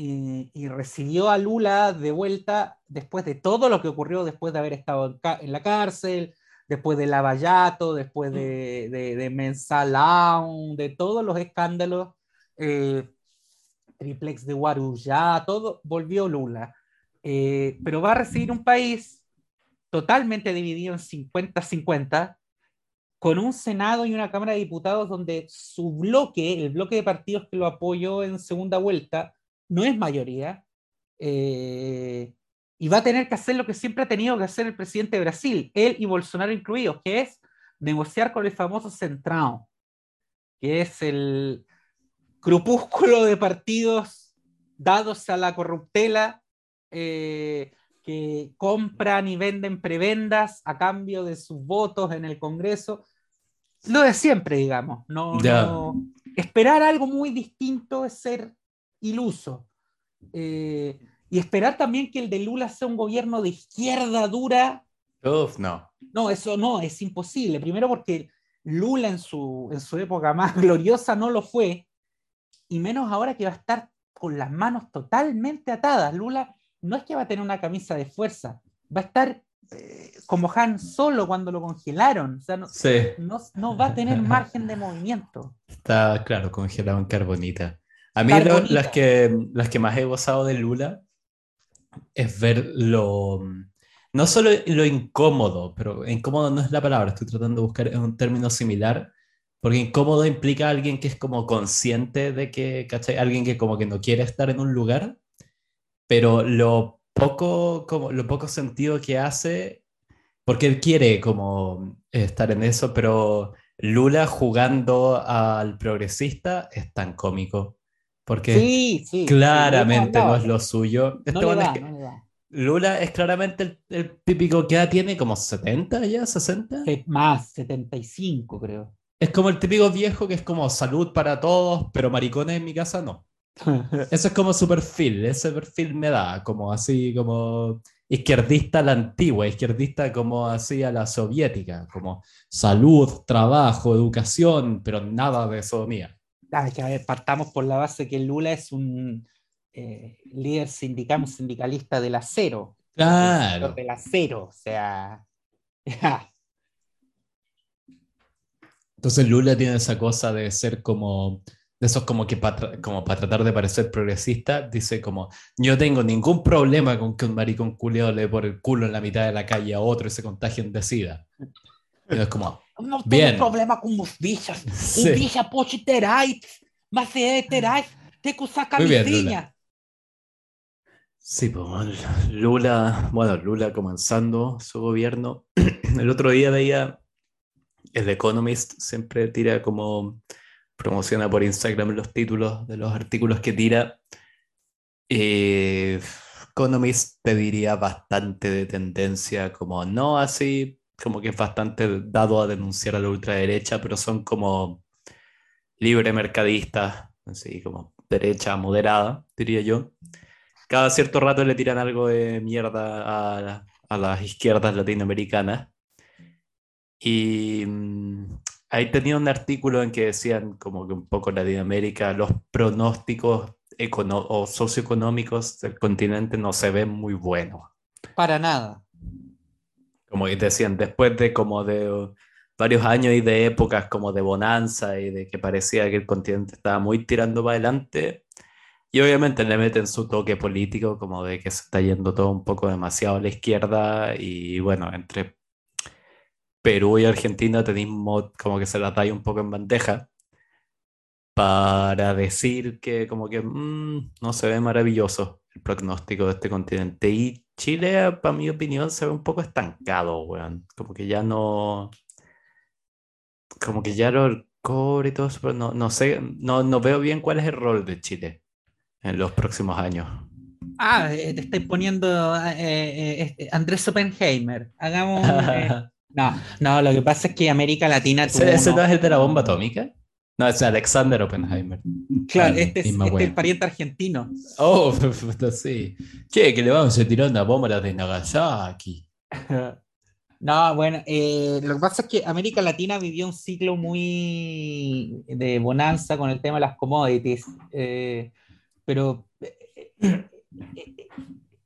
S2: y, recibió a Lula de vuelta después de todo lo que ocurrió, después de haber estado en, la cárcel, después de Lavallato, después de, de, de Mensalão, de todos los escándalos, eh, triplex de Guarujá, todo, volvió Lula. Eh, pero va a recibir un país totalmente dividido en 50-50, con un Senado y una Cámara de Diputados donde su bloque, el bloque de partidos que lo apoyó en segunda vuelta, no es mayoría, eh, y va a tener que hacer lo que siempre ha tenido que hacer el presidente de Brasil, él y Bolsonaro incluidos, que es negociar con el famoso Centrão, que es el grupúsculo de partidos dados a la corruptela, eh, que compran y venden prebendas a cambio de sus votos en el Congreso. Lo de siempre, digamos. No, esperar algo muy distinto es ser iluso. Eh, y esperar también que el de Lula sea un gobierno de izquierda dura.
S1: Uf, no.
S2: No, eso no, es imposible. Primero porque Lula en su, en su época más *laughs* gloriosa no lo fue, y menos ahora que va a estar con las manos totalmente atadas. Lula no es que va a tener una camisa de fuerza, va a estar eh, como Han solo cuando lo congelaron, o sea, no, va a tener margen de movimiento.
S1: Está, claro, congelado en carbonita. A mí las, que, las que más he gozado de Lula es ver lo, no solo lo incómodo, pero incómodo no es la palabra, estoy tratando de buscar un término similar, porque incómodo implica a alguien que es como consciente de que, ¿cachai? Alguien que como que no quiere estar en un lugar, pero lo poco, como, lo poco sentido que hace, porque él quiere como estar en eso, pero Lula jugando al progresista es tan cómico. Porque claramente no es lo suyo. Lula es claramente el, típico que ya tiene como 70 ya, 60.
S2: Más, 75 creo.
S1: Es como el típico viejo que es como salud para todos, pero maricones en mi casa no. *laughs* Eso es como su perfil, ese perfil me da, como así, como izquierdista a la antigua, izquierdista como así a la soviética, como salud, trabajo, educación, pero nada de sodomía.
S2: Ah, partamos por la base que Lula es un eh, líder sindical, sindicalista del acero.
S1: Claro.
S2: Del acero, o sea. *laughs*
S1: Entonces Lula tiene esa cosa de ser como de esos como que para, como para tratar de parecer progresista, dice como, yo tengo ningún problema con que un maricón culiado le por el culo en la mitad de la calle a otro y se contagien de sida. Y es como,
S2: no tengo problema con los bichos. Un bicho pode ter AIDS, mas se é ter AIDS, tem que usar camisinha.
S1: Sí, pues Lula, bueno, Lula comenzando su gobierno. *clears throat* El otro día veía, el Economist siempre tira como promociona por Instagram los títulos de los artículos que tira. Eh, Economist te diría bastante de tendencia, como no así, como que es bastante dado a denunciar a la ultraderecha, pero son como libre mercadistas, así como derecha moderada, diría yo. Cada cierto rato le tiran algo de mierda a, a las izquierdas latinoamericanas. Y mm, ahí tenía un artículo en que decían como que un poco Latinoamérica, los pronósticos o socioeconómicos del continente no se ven muy buenos.
S2: Para nada.
S1: Como decían, después de como de varios años y de épocas como de bonanza y de que parecía que el continente estaba muy tirando para adelante, y obviamente le meten su toque político, como de que se está yendo todo un poco demasiado a la izquierda, y bueno, entre Perú y Argentina tenemos como que se la da un poco en bandeja para decir que como que mm, no se ve maravilloso el pronóstico de este continente. Y Chile, para mi opinión, se ve un poco estancado, weón. Como que ya no... Como que ya lo cobre y todo eso, pero no, no sé, no, no veo bien cuál es el rol de Chile en los próximos años.
S2: Ah, eh, te estoy poniendo eh, eh, este, Andrés Oppenheimer. Hagamos. *laughs* No, no, lo que pasa es que América Latina
S1: ¿Ese, ¿Ese no es el de la bomba atómica? No, es Alexander Oppenheimer.
S2: Claro, este, es, este el pariente argentino.
S1: Oh, *laughs* sí. Che, que le vamos a tirar una bomba a la de Nagasaki. *laughs*
S2: No, bueno, eh, lo que pasa es que América Latina vivió un ciclo muy de bonanza con el tema de las commodities, eh, pero eh,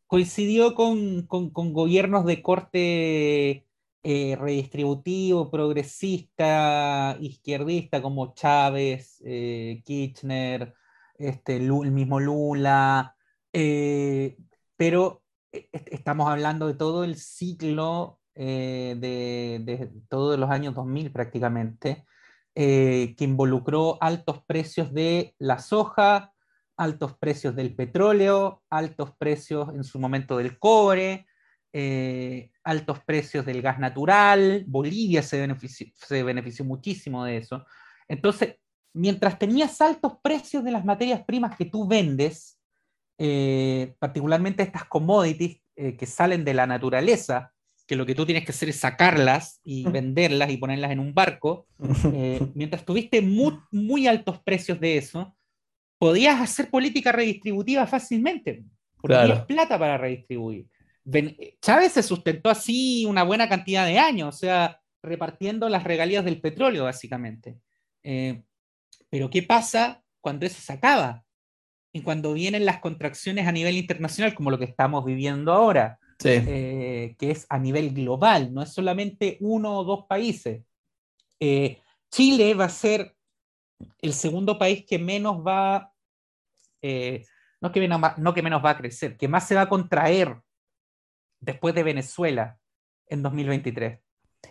S2: coincidió con, con, con, gobiernos de corte eh, redistributivo, progresista, izquierdista, como Chávez, eh, Kirchner, este, el mismo Lula, eh, pero estamos hablando de todo el ciclo de, todos los años 2000 prácticamente, que involucró altos precios de la soja, altos precios del petróleo, altos precios en su momento del cobre, eh, altos precios del gas natural, Bolivia se benefició, se benefició muchísimo de eso. Entonces, mientras tenías altos precios de las materias primas que tú vendes, eh, particularmente estas commodities eh, que salen de la naturaleza, que lo que tú tienes que hacer es sacarlas y venderlas y ponerlas en un barco, *laughs* mientras tuviste muy, muy altos precios de eso, podías hacer política redistributiva fácilmente, porque tenías plata para redistribuir. Chávez se sustentó así una buena cantidad de años, o sea, repartiendo las regalías del petróleo, básicamente. Eh, pero ¿qué pasa cuando eso se acaba? Y cuando vienen las contracciones a nivel internacional, como lo que estamos viviendo ahora, eh, que es a nivel global, no es solamente uno o dos países. Eh, Chile va a ser el segundo país que menos va no que, menos va, no que menos va a crecer, que más se va a contraer después de Venezuela en 2023.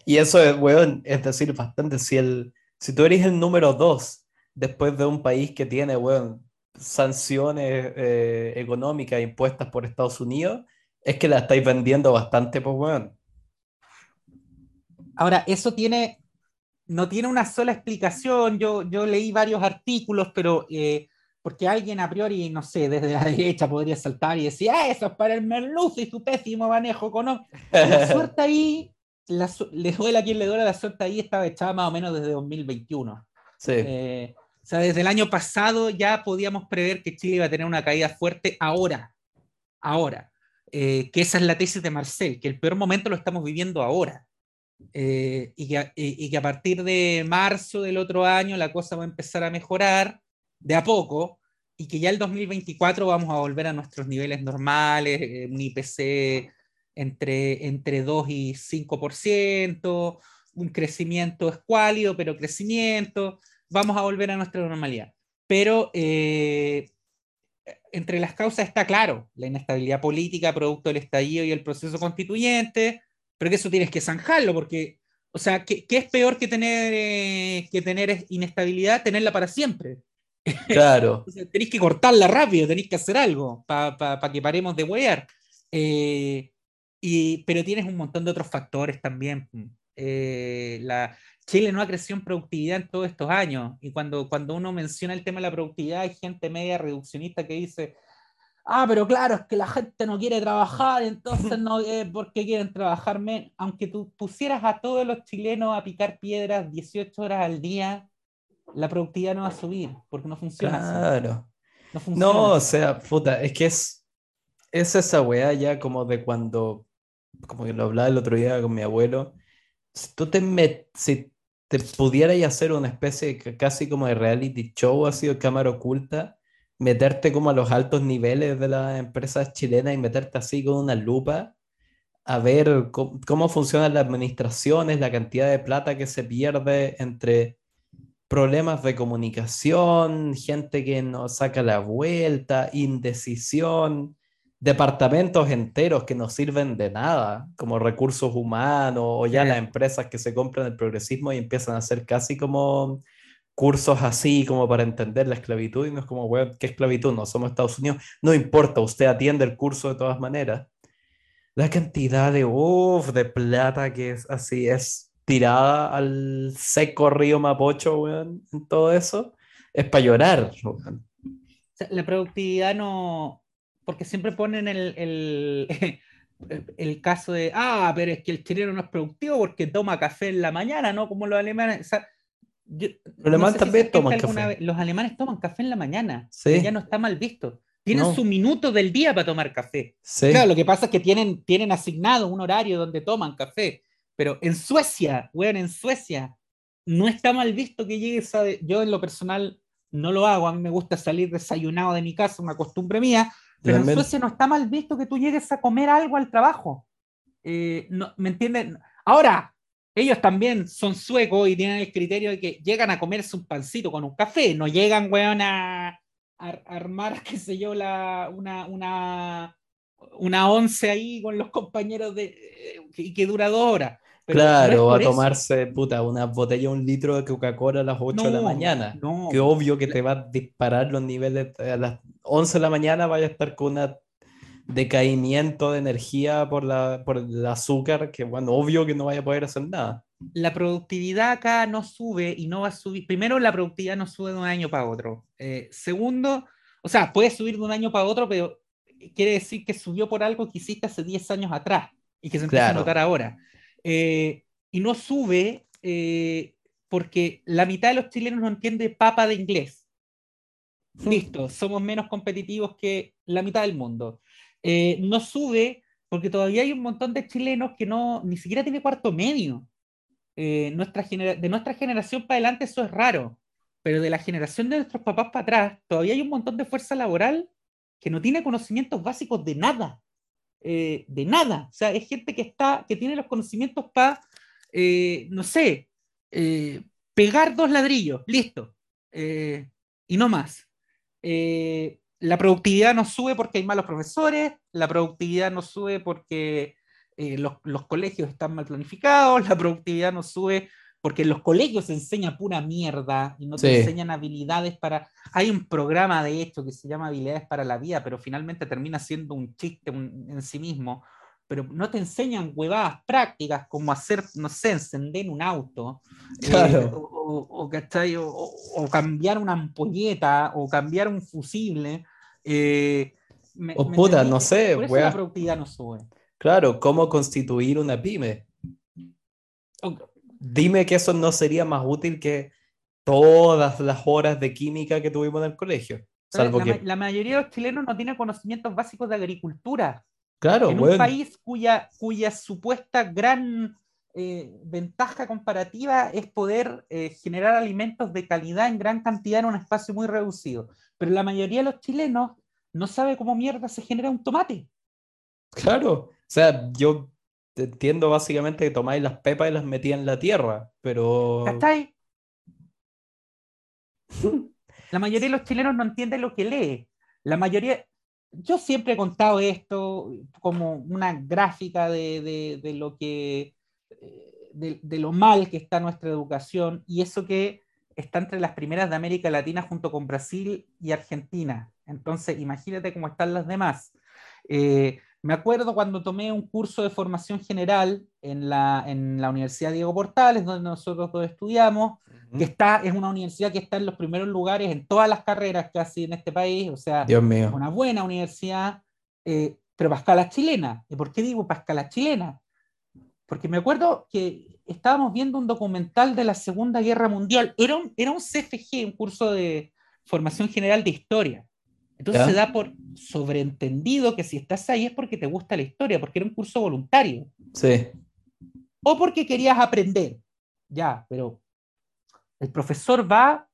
S1: Y eso es, weón, es decir, bastante. Si, el, si tú eres el número dos después de un país que tiene, weón, sanciones eh, económicas impuestas por Estados Unidos, es que la estáis vendiendo bastante, pues, weón.
S2: Ahora, eso tiene, no tiene una sola explicación. Yo, yo leí varios artículos, pero eh, porque alguien a priori, no sé, desde la *laughs* derecha podría saltar y decir, ah, eso es para el merluzo y su pésimo manejo económico. La *laughs* suerte ahí, la, le duele a quien le duele, la suerte ahí estaba echada más o menos desde 2021.
S1: Sí.
S2: Eh, o sea, desde el año pasado ya podíamos prever que Chile iba a tener una caída fuerte ahora, ahora. Eh, que esa es la tesis de Marcel, que el peor momento lo estamos viviendo ahora. Eh, y, que, y, que, a partir de marzo del otro año la cosa va a empezar a mejorar de a poco y que ya el 2024 vamos a volver a nuestros niveles normales, eh, un IPC entre, entre 2 y 5%, un crecimiento escuálido, pero crecimiento, vamos a volver a nuestra normalidad. Pero eh, entre las causas está claro, la inestabilidad política producto del estallido y el proceso constituyente, pero que eso tienes que zanjarlo, porque, o sea, ¿qué, es peor que tener, eh, que tener inestabilidad? Tenerla para siempre.
S1: Claro. *laughs*
S2: tenéis que cortarla rápido, tenéis que hacer algo para pa, que paremos de huear. Eh, y, pero tienes un montón de otros factores también. Eh, la, Chile no ha crecido en productividad en todos estos años. Y cuando, cuando uno menciona el tema de la productividad, hay gente media reduccionista que dice, ah, pero claro, es que la gente no quiere trabajar, entonces no es porque quieren trabajar menos. Aunque tú pusieras a todos los chilenos a picar piedras 18 horas al día, la productividad no va a subir, porque no funciona.
S1: Claro. No, funciona no, o sea, puta, es que es, es esa weá ya como de cuando, como que lo hablaba el otro día con mi abuelo, si tú te met, si te pudieras hacer una especie casi como de reality show, así de cámara oculta, meterte como a los altos niveles de las empresas chilenas y meterte así con una lupa a ver cómo, cómo funcionan las administraciones, la cantidad de plata que se pierde entre problemas de comunicación, gente que no saca la vuelta, indecisión, departamentos enteros que no sirven de nada, como recursos humanos, o ya las empresas que se compran el progresismo y empiezan a hacer casi como cursos así como para entender la esclavitud y no es como, bueno, ¿qué esclavitud? No somos Estados Unidos, no importa, usted atiende el curso de todas maneras. La cantidad de, uff, de plata que es así, es tirada al seco río Mapocho, weón, en todo eso, es para llorar,
S2: La productividad no, porque siempre ponen el, el, *laughs* el, caso de, ah, pero es que el chileno no es productivo porque toma café en la mañana, ¿no? Como los alemanes. los
S1: alemanes también toman café.
S2: los alemanes toman café en la mañana, ¿Sí? ya no está mal visto. Tienen su minuto del día para tomar café. Claro, lo que pasa es que tienen, tienen asignado un horario donde toman café pero en Suecia, weón, en Suecia, no está mal visto que llegues a... Yo en lo personal no lo hago, a mí me gusta salir desayunado de mi casa, una costumbre mía, pero en Suecia no está mal visto que tú llegues a comer algo al trabajo. Eh, no, ¿Me entienden? Ahora, ellos también son suecos y tienen el criterio de que llegan a comerse un pancito con un café, no llegan, weón, a, armar, *laughs* qué sé yo, la, una, una, una once ahí con los compañeros de, y que dura dos horas
S1: claro, va a tomarse puta, una botella, un litro de Coca-Cola a las 8 de la mañana. No. Que obvio que te va a disparar los niveles. A las 11 de la mañana vaya a estar con un decaimiento de energía por, la, por el azúcar, que bueno, obvio que no vaya a poder hacer nada.
S2: La productividad acá no sube y no va a subir. Primero, la productividad no sube de un año para otro. Eh, segundo, o sea, puede subir de un año para otro, pero quiere decir que subió por algo que hiciste hace 10 años atrás y que se empieza a notar ahora. Eh, y no sube eh, porque la mitad de los chilenos no entiende papa de inglés. Hmm. Listo, somos menos competitivos que la mitad del mundo. Eh, no sube porque todavía hay un montón de chilenos que no ni siquiera tiene cuarto medio. nuestra de nuestra generación para adelante eso es raro, pero de la generación de nuestros papás para atrás todavía hay un montón de fuerza laboral que no tiene conocimientos básicos de nada. Eh, de nada. O sea, es gente que está, que tiene los conocimientos para, eh, no sé, eh, pegar dos ladrillos, listo. y no más. la productividad no sube porque hay malos profesores, la productividad no sube porque los, los, colegios están mal planificados, la productividad no sube porque en los colegios se enseña pura mierda y no te enseñan habilidades para... Hay un programa de esto que se llama habilidades para la vida, pero finalmente termina siendo un chiste en sí mismo, pero no te enseñan huevadas prácticas como hacer, no sé, encender un auto,
S1: claro.
S2: Eh, o, o, o, cambiar una ampolleta, o cambiar un fusible. Eh,
S1: o puta, no sé,
S2: por eso la productividad no sube.
S1: Claro, ¿cómo constituir una pyme? Dime que eso no sería más útil que todas las horas de química que tuvimos en el colegio. Salvo
S2: la,
S1: que...
S2: la mayoría de los chilenos no tiene conocimientos básicos de agricultura.
S1: Claro,
S2: en un país cuya, cuya supuesta gran eh, ventaja comparativa es poder eh, generar alimentos de calidad en gran cantidad en un espacio muy reducido. Pero la mayoría de los chilenos no sabe cómo mierda se genera un tomate.
S1: Claro, o sea, yo entiendo básicamente que tomáis las pepas y las metí en la tierra, pero...
S2: ahí? *laughs* La mayoría de los chilenos no entiende lo que lee. La mayoría, yo siempre he contado esto como una gráfica de, de, lo que eh, de, de, lo mal que está nuestra educación y eso que está entre las primeras de América Latina junto con Brasil y Argentina. Entonces, imagínate cómo están las demás. Eh, me acuerdo cuando tomé un curso de formación general en la, en la Universidad Diego Portales, donde nosotros dos estudiamos, que está, es una universidad que está en los primeros lugares en todas las carreras casi en este país, o sea,
S1: Dios mío.
S2: es una buena universidad, eh, pero para escala chilena. ¿Y por qué digo para escala chilena? Porque me acuerdo que estábamos viendo un documental de la Segunda Guerra Mundial, era un, era un CFG, un curso de formación general de historia. Entonces se da por sobreentendido que si estás ahí es porque te gusta la historia, porque era un curso voluntario.
S1: Sí.
S2: O porque querías aprender. Ya, pero el profesor va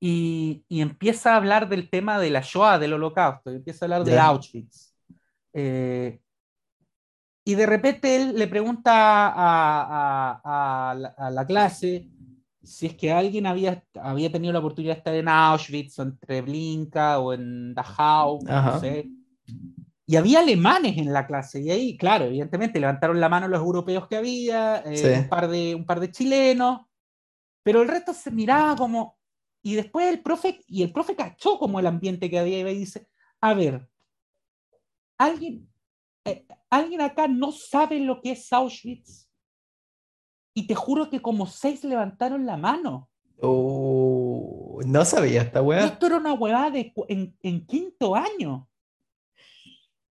S2: y, y empieza a hablar del tema de la Shoah, del holocausto, y empieza a hablar de Auschwitz. Eh, y de repente él le pregunta a, a, a, la, a, la, clase si es que alguien había, había tenido la oportunidad de estar en Auschwitz o en Treblinka o en Dachau, no sé. Y había alemanes en la clase, y ahí, claro, evidentemente levantaron la mano los europeos que había, eh, sí. un, par de, un par de chilenos, pero el resto se miraba como. Y después el profe, y el profe cachó como el ambiente que había y dice: A ver, alguien, eh, alguien acá no sabe lo que es Auschwitz y te juro que como seis levantaron la mano.
S1: Oh, no sabía esta weá.
S2: Esto era una weá de, en, en, quinto año.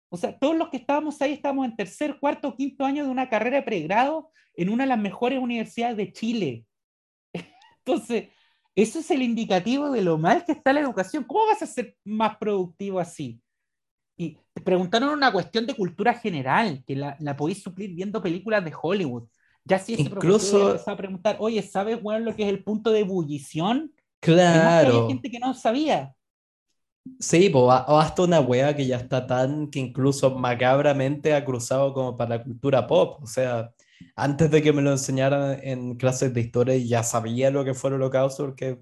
S2: O sea, todos los que estábamos ahí estábamos en tercer, cuarto, quinto año de una carrera de pregrado en una de las mejores universidades de Chile. *laughs* Entonces, eso es el indicativo de lo mal que está la educación. ¿Cómo vas a ser más productivo así? Y te preguntaron una cuestión de cultura general, que la, la podéis suplir viendo películas de Hollywood. Ya si ese
S1: Incluso
S2: a preguntar, oye, ¿sabes bueno, lo que es el punto de ebullición?
S1: Claro.
S2: Hay gente que no sabía.
S1: Sí, o hasta una wea que ya está tan que incluso macabramente ha cruzado como para la cultura pop. O sea, antes de que me lo enseñaran en clases de historia ya sabía lo que fue el holocausto porque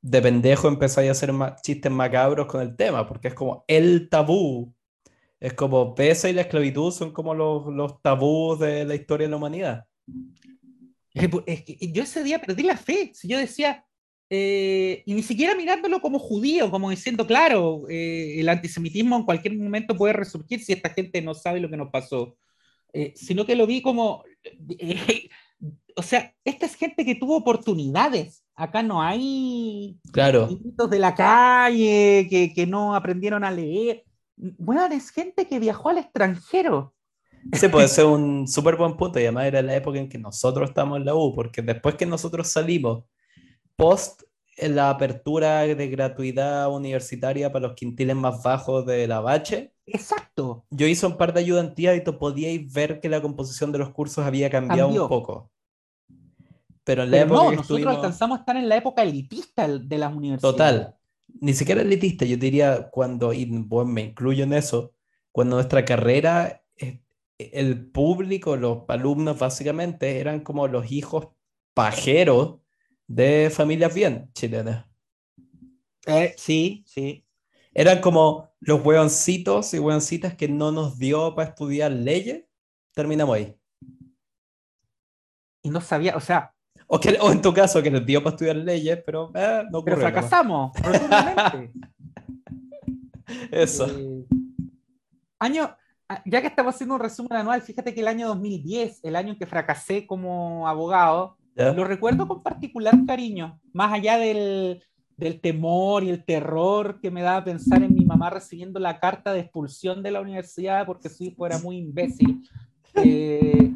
S1: de pendejo empecé a hacer chistes macabros con el tema, porque es como el tabú. Es como pesa y la esclavitud son como los, los tabús de la historia de la humanidad.
S2: Es que yo ese día perdí la fe. Si yo decía, eh, y ni siquiera mirándolo como judío, como diciendo, claro, eh, el antisemitismo en cualquier momento puede resurgir si esta gente no sabe lo que nos pasó, eh, sino que lo vi como, *laughs* o sea, esta es gente que tuvo oportunidades. Acá no hay
S1: claro.
S2: de la calle que, que no aprendieron a leer. Bueno, es gente que viajó al extranjero.
S1: Ese puede ser un súper buen punto, y además era la época en que nosotros estamos en la U, porque después que nosotros salimos, post la apertura de gratuidad universitaria para los quintiles más bajos de la Bache.
S2: Exacto.
S1: Yo hice un par de ayudantías y tú podíais ver que la composición de los cursos había cambiado
S2: Cambió.
S1: un poco. Pero en la
S2: Pero
S1: época
S2: no,
S1: que
S2: nosotros
S1: estuvimos...
S2: alcanzamos a estar en la época elitista de las universidades.
S1: Total. Ni siquiera elitista, yo diría cuando, y bueno, me incluyo en eso, cuando nuestra carrera, el público, los alumnos básicamente eran como los hijos pajeros de familias bien chilenas.
S2: Eh, sí, sí.
S1: Eran como los hueoncitos y hueoncitas que no nos dio para estudiar leyes. Terminamos ahí.
S2: Y no sabía, o sea.
S1: O, que, o en tu caso, que les dio para estudiar leyes, pero eh, no ocurrió.
S2: Pero fracasamos, *laughs*
S1: Eso. Eh,
S2: año, ya que estamos haciendo un resumen anual, fíjate que el año 2010, el año en que fracasé como abogado, lo recuerdo con particular cariño, más allá del, del, temor y el terror que me daba pensar en mi mamá recibiendo la carta de expulsión de la universidad porque su hijo era muy imbécil. *laughs* Eh,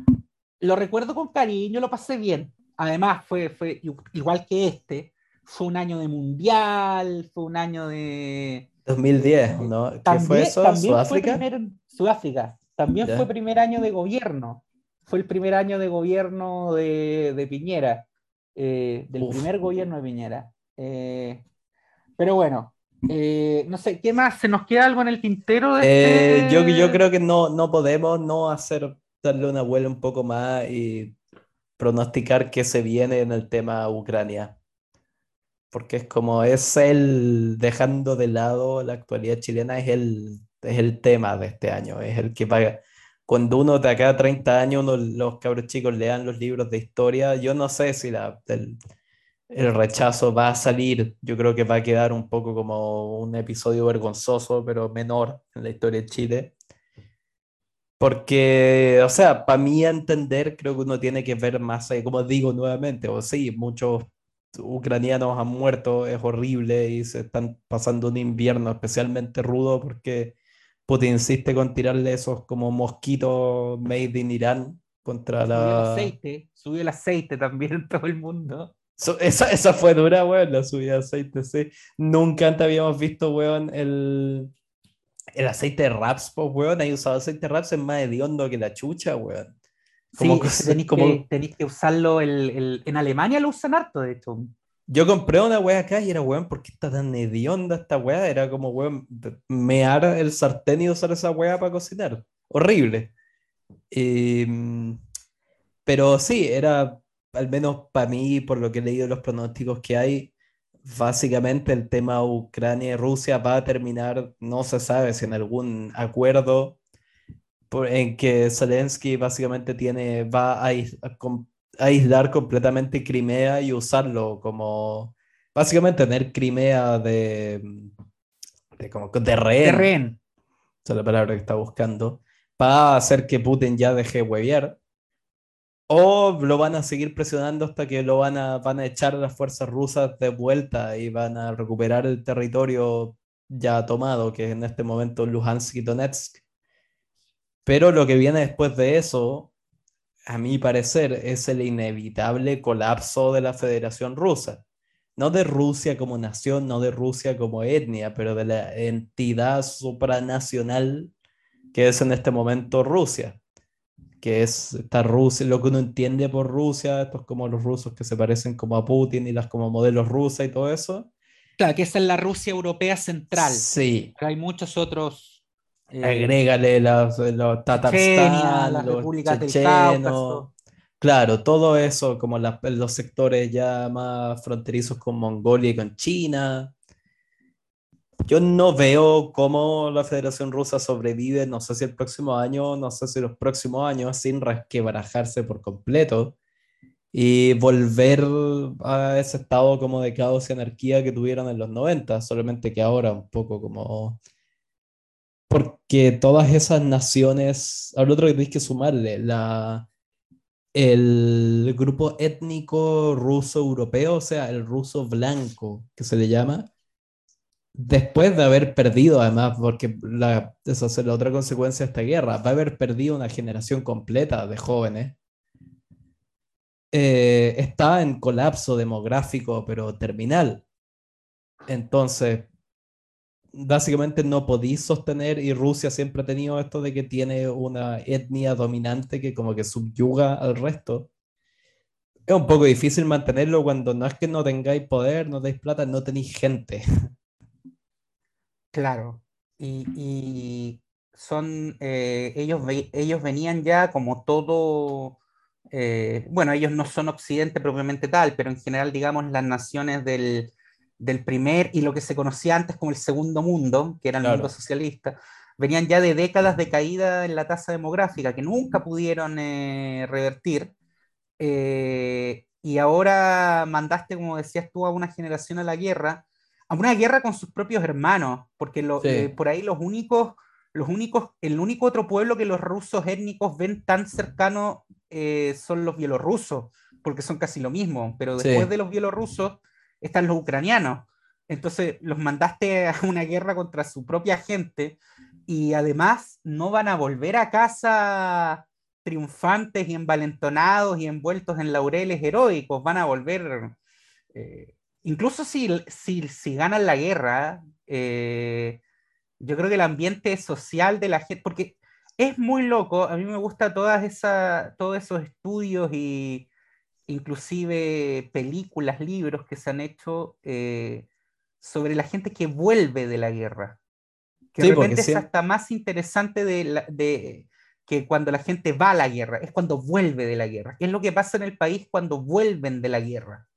S2: lo recuerdo con cariño, lo pasé bien. Además, fue, fue igual que este, fue un año de mundial, fue un año de,
S1: 2010, ¿no? ¿Qué fue eso?
S2: ¿Sudáfrica? Sudáfrica. También fue primer año de gobierno. Fue el primer año de gobierno de, Piñera, eh, del primer gobierno de Piñera. Eh, pero bueno, eh, no sé, ¿qué más? ¿Se nos queda algo en el tintero?
S1: De yo, yo este? creo que no, no podemos no hacer, darle una vuelta un poco más y pronosticar qué se viene en el tema Ucrania porque es como es el, dejando de lado la actualidad chilena, es el, es el tema de este año, es el que paga. Cuando uno de acá a 30 años, los cabros chicos lean los libros de historia, yo no sé si la, el, el rechazo va a salir, yo creo que va a quedar un poco como un episodio vergonzoso, pero menor en la historia de Chile. Porque, o sea, para mí entender, creo que uno tiene que ver más, como digo nuevamente, o sí, muchos ucranianos han muerto, es horrible y se están pasando un invierno especialmente rudo porque Putin insiste con tirarle esos como mosquitos made in Irán contra la...
S2: Subió el aceite, subió el aceite también en todo el mundo.
S1: esa, esa, fue dura, weón, la subida de aceite, sí. Nunca antes habíamos visto, weón, el, el aceite de raps, pues, weón. Hay usado aceite de raps en más hediondo que la chucha, weón.
S2: Como sí, tenéis, como... que, que, usarlo, el, el, en Alemania lo usan harto, de hecho.
S1: Yo compré una wea acá y era, weón, ¿por qué está tan hedionda esta wea? Era como, weón, mear el sartén y usar esa wea para cocinar. Horrible. Em, pero sí, era, al menos para mí, por lo que he leído los pronósticos que hay, básicamente el tema Ucrania y Rusia va a terminar, no se sabe si en algún acuerdo en que Zelensky básicamente tiene, va a, aislar completamente Crimea y usarlo como, básicamente tener Crimea de, de, como, de rehén. Esa es la palabra que está buscando. Para hacer que Putin ya deje hueviar. O lo van a seguir presionando hasta que lo van a, van a echar a las fuerzas rusas de vuelta y van a recuperar el territorio ya tomado, que es en este momento Luhansk y Donetsk. Pero lo que viene después de eso, a mi parecer, es el inevitable colapso de la Federación Rusa. No de Rusia como nación, no de Rusia como etnia, pero de la entidad supranacional que es en este momento Rusia. Que es esta Rusia, lo que uno entiende por Rusia, estos como los rusos que se parecen como a Putin y las como modelos rusas y todo eso.
S2: Claro, que esa es la Rusia europea central.
S1: Sí.
S2: hay muchos otros
S1: eh, Agrégale los, los Tatarstan, la República del Claro, todo eso, como los sectores ya más fronterizos con Mongolia y con China. Yo no veo cómo la Federación Rusa sobrevive, no sé si el próximo año, no sé si los próximos años, sin resquebrajarse por completo y volver a ese estado como de caos y anarquía que tuvieron en los 90, solamente que ahora un poco como porque todas esas naciones, ahora otro que tenéis que sumarle, la, el grupo étnico ruso-europeo, o sea, el ruso blanco, que se le llama, después de haber perdido, además, porque la, esa es la otra consecuencia de esta guerra, va a haber perdido una generación completa de jóvenes, eh, está en colapso demográfico, pero terminal. Entonces, básicamente no podéis sostener, y Rusia siempre ha tenido esto de que tiene una etnia dominante que como que subyuga al resto. Es un poco difícil mantenerlo cuando no es que no tengáis poder, no tenéis plata, no tenéis gente.
S2: Claro, y, son, eh, ellos, ellos venían ya como todo, eh, bueno, ellos no son occidente propiamente tal, pero en general, digamos, las naciones del, del primer y lo que se conocía antes como el segundo mundo, que era el mundo socialista, venían ya de décadas de caída en la tasa demográfica que nunca pudieron eh, revertir. Eh, y ahora mandaste, como decías tú, a una generación a la guerra, a una guerra con sus propios hermanos, porque eh, por ahí los únicos, los únicos, el único otro pueblo que los rusos étnicos ven tan cercano son los bielorrusos, porque son casi lo mismo, pero después de los bielorrusos están los ucranianos. Entonces los mandaste a una guerra contra su propia gente y además no van a volver a casa triunfantes y envalentonados y envueltos en laureles heroicos, van a volver, eh, incluso si, si, si, ganan la guerra, eh, yo creo que el ambiente social de la gente, porque es muy loco, a mí me gusta todas esa, todos esos estudios y inclusive películas, libros que se han hecho eh, sobre la gente que vuelve de la guerra. Que de repente es hasta más interesante de, de, que cuando la gente va a la guerra, es cuando vuelve de la guerra. ¿Qué es lo que pasa en el país cuando vuelven de la guerra?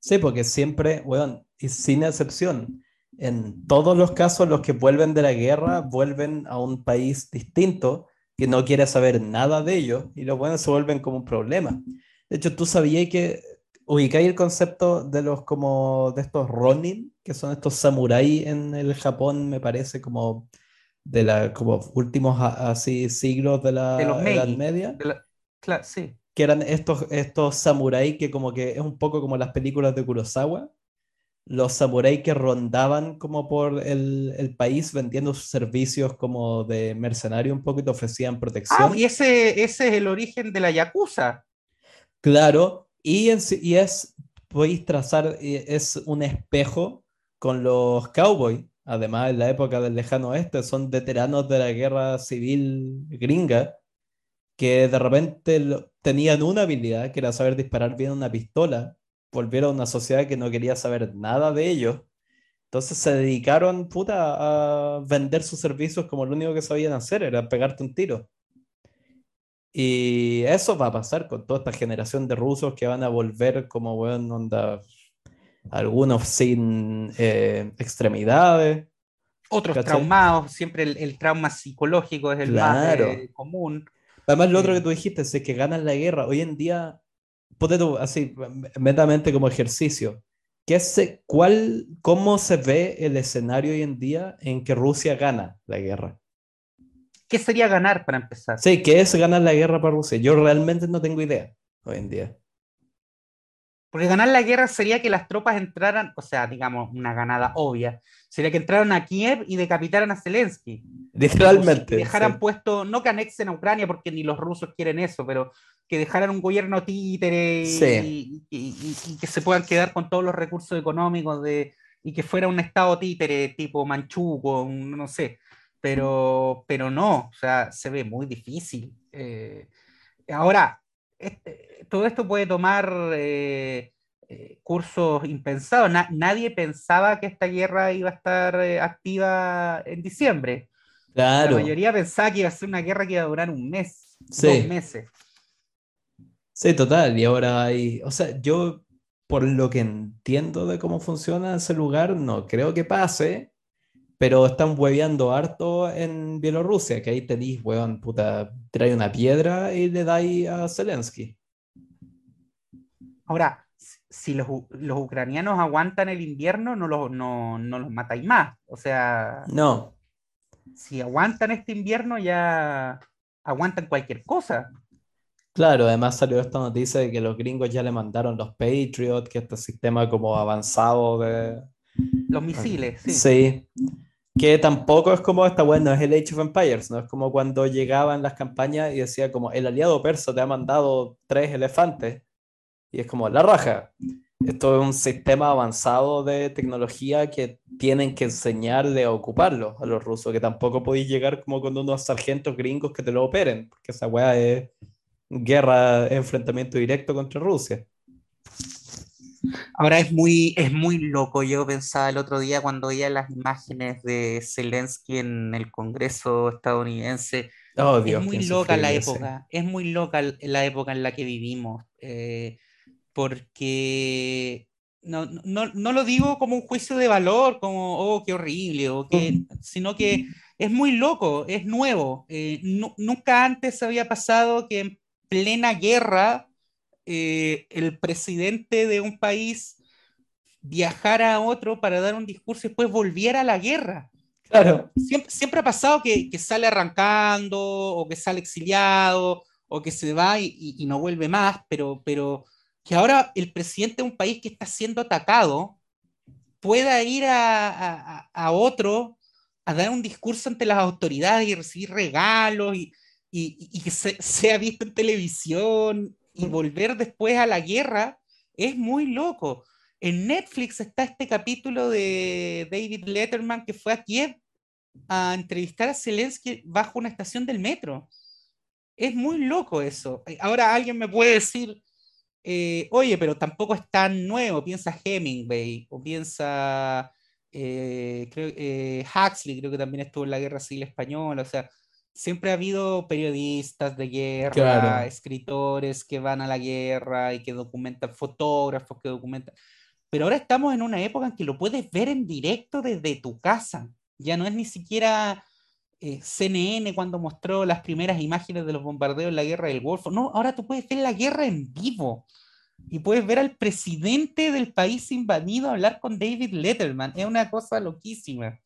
S1: Sí, porque siempre, bueno, y sin excepción, en todos los casos los que vuelven de la guerra vuelven a un país distinto que no quiere saber nada de ellos y los buenos se vuelven como un problema. De hecho, tú sabías que ubicáis el concepto de los como de estos Ronin, que son estos samuráis en el Japón, me parece, como de la como últimos así siglos de la Edad Media.
S2: sí.
S1: Que eran estos, estos samuráis que como que es un poco como las películas de Kurosawa. Los samuráis que rondaban como por el, el país vendiendo sus servicios como de mercenario un poco y te ofrecían protección. Ah,
S2: y ese, ese es el origen de la Yakuza.
S1: Claro, y, y es, podéis trazar, es un espejo con los cowboys. Además, en la época del lejano oeste, son veteranos de la guerra civil gringa que de repente tenían una habilidad, que era saber disparar bien una pistola. Volvieron a una sociedad que no quería saber nada de ellos. Entonces se dedicaron a vender sus servicios como lo único que sabían hacer, era pegarte un tiro. Y eso va a pasar con toda esta generación de rusos que van a volver como, bueno, onda, algunos sin eh, extremidades.
S2: Otros traumados, siempre el, trauma psicológico es el más eh, común.
S1: Además, lo otro que tú dijiste es que ganan la guerra. Hoy en día, ponte tú así, metamente como ejercicio. ¿Qué se, cuál, ¿Cómo se ve el escenario hoy en día en que Rusia gana la guerra?
S2: ¿Qué sería ganar para empezar?
S1: Sí, ¿qué es ganar la guerra para Rusia? Yo realmente no tengo idea hoy en día.
S2: Porque ganar la guerra sería que las tropas entraran, o sea, digamos, una ganada obvia, sería que entraran a Kiev y decapitaran a Zelensky.
S1: Literalmente.
S2: dejaran puesto, no que anexen a Ucrania, porque ni los rusos quieren eso, pero que dejaran un gobierno títere y, que se puedan quedar con todos los recursos económicos de, y que fuera un estado títere tipo manchuco, no sé pero, pero no, o sea, se ve muy difícil. Eh, ahora, este, todo esto puede tomar eh, eh, cursos impensados. nadie pensaba que esta guerra iba a estar activa en diciembre. La mayoría pensaba que iba a ser una guerra que iba a durar un mes, dos meses.
S1: Sí, total. Y ahora hay, o sea, yo por lo que entiendo de cómo funciona ese lugar, no creo que pase, pero están hueveando harto en Bielorrusia, que ahí tenéis, weón, puta, trae una piedra y le dais a Zelensky.
S2: Ahora, si los, los, ucranianos aguantan el invierno, no los, no, no los matáis más. O sea.
S1: No.
S2: Si aguantan este invierno, ya aguantan cualquier cosa.
S1: Claro, además salió esta noticia de que los gringos ya le mandaron los Patriot, que este sistema como avanzado de,
S2: los misiles, sí.
S1: Sí. Que tampoco es como esta, bueno, es el Age of Empires, ¿no? Es como cuando llegaban las campañas y decía como, el aliado persa te ha mandado tres elefantes. Y es como, la raja. Esto es un sistema avanzado de tecnología que tienen que enseñarle a ocuparlo a los rusos, que tampoco podéis llegar como con unos sargentos gringos que te lo operen, porque esa weá es guerra, enfrentamiento directo contra Rusia.
S2: Ahora es muy, es muy loco. Yo pensaba el otro día cuando veía las imágenes de Zelensky en el Congreso estadounidense.
S1: Oh, Dios,
S2: es muy loca la época. Es muy loca la época en la que vivimos. Eh, porque no, no, no, lo digo como un juicio de valor, como, oh, qué horrible, o que, sino que es muy loco, es nuevo. Eh, nunca antes había pasado que en plena guerra eh, el presidente de un país viajara a otro para dar un discurso y después volviera a la guerra.
S1: Claro.
S2: Siempre, siempre ha pasado que, que, sale arrancando o que sale exiliado o que se va y, y, no vuelve más, pero, pero que ahora el presidente de un país que está siendo atacado pueda ir a, a, a otro a dar un discurso ante las autoridades y recibir regalos y, y, y que se, *laughs* sea visto en televisión y volver después a la guerra, es muy loco. En Netflix está este capítulo de David Letterman que fue a Kiev a entrevistar a Zelensky bajo una estación del metro. Es muy loco eso. Ahora alguien me puede decir, eh, oye, pero tampoco es tan nuevo, piensa Hemingway o piensa eh, eh, Huxley, creo que también estuvo en la Guerra Civil Española, o sea, siempre ha habido periodistas de guerra, escritores que van a la guerra y que documentan, fotógrafos que documentan, pero ahora estamos en una época en que lo puedes ver en directo desde tu casa, ya no es ni siquiera... Eh, CNN cuando mostró las primeras imágenes de los bombardeos en la guerra del Golfo. No, ahora tú puedes ver la guerra en vivo y puedes ver al presidente del país invadido hablar con David Letterman. Es una cosa loquísima.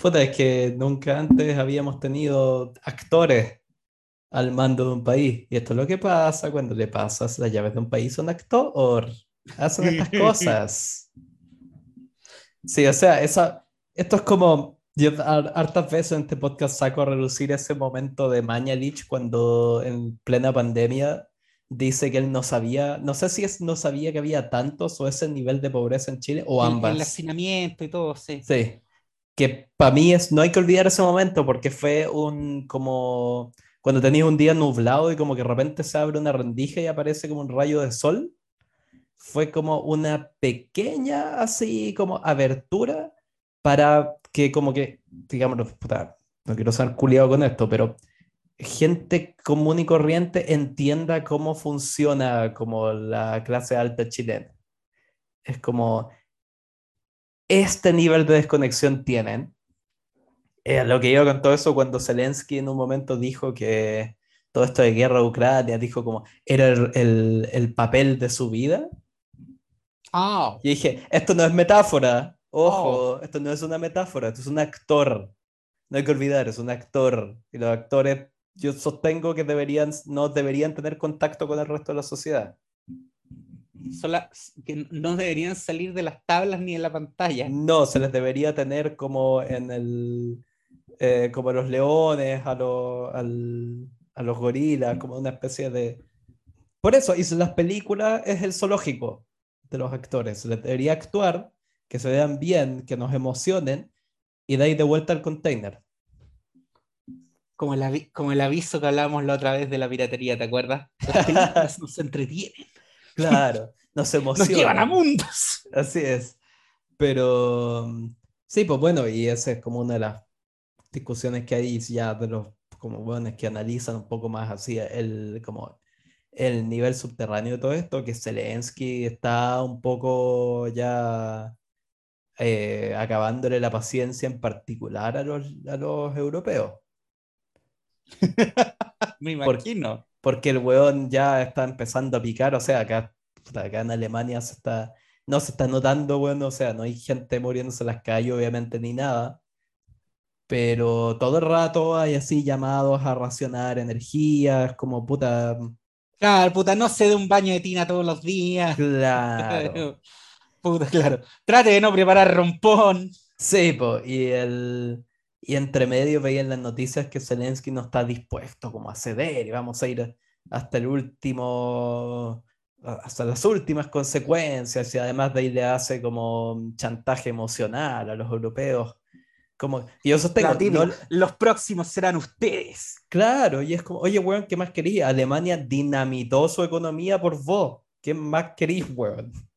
S1: Puta, es que nunca antes habíamos tenido actores al mando de un país. Y esto es lo que pasa cuando le pasas las llaves de un país a un actor. Hacen estas *laughs* cosas. Sí, o sea, esa, esto es como. Yo hartas veces en este podcast saco a relucir ese momento de Mañalich cuando en plena pandemia dice que él no sabía, no sé si es no sabía que había tantos o ese nivel de pobreza en Chile o ambas.
S2: El, hacinamiento y todo, sí.
S1: Sí. Que para mí es, no hay que olvidar ese momento porque fue un como cuando tenías un día nublado y como que de repente se abre una rendija y aparece como un rayo de sol. Fue como una pequeña así como abertura para que como que, digamos, no quiero ser culiado con esto, pero gente común y corriente entienda cómo funciona como la clase alta chilena. Es como, este nivel de desconexión tienen. Eh, lo que iba con todo eso cuando Zelensky en un momento dijo que todo esto de guerra de Ucrania, dijo como, era el, el, papel de su vida.
S2: Ah.
S1: Y dije, esto no es metáfora. Ojo, oh. esto no es una metáfora, esto es un actor. No hay que olvidar, es un actor. Y los actores yo sostengo que deberían, no deberían tener contacto con el resto de la sociedad.
S2: Que no deberían salir de las tablas ni de la pantalla.
S1: No, se les debería tener como en el, eh, como los leones, a, a los gorilas, como una especie de... Por eso, y las películas es el zoológico de los actores. Se les debería actuar, que se vean bien, que nos emocionen, y de ahí de vuelta al container.
S2: Como el, como el aviso que hablábamos la otra vez de la piratería, ¿te acuerdas? *laughs* Las películas nos entretienen.
S1: Claro, nos emocionan. *laughs*
S2: Nos llevan a mundos.
S1: Así es. Pero sí, pues bueno, y esa es como una de las discusiones que hay ya de los como bueno, que analizan un poco más así el como el nivel subterráneo de todo esto, que Zelensky está un poco ya eh, acabándole la paciencia en particular a los, a los europeos. *laughs*
S2: Me imagino.
S1: Porque el weón ya está empezando a picar, o sea, acá, acá en Alemania se está, no se está notando, bueno, o sea, no hay gente muriéndose en las calles, obviamente, ni nada, pero todo el rato hay así llamados a racionar energías, como puta...
S2: Claro, puta, no se dé un baño de tina todos los días.
S1: Claro. *laughs*
S2: puta, claro. Trate de no preparar rompón.
S1: Sí, pues, y el y entre medio veían las noticias que Zelensky no está dispuesto como a ceder y vamos a ir hasta el último, hasta las últimas consecuencias y además de ahí le hace como chantaje emocional a los europeos. Como, y yo sostengo,
S2: los próximos serán ustedes.
S1: Claro, y es como, oye, weón, ¿qué más quería? Alemania dinamitó su economía por vos. ¿Qué más querís, weón? *laughs*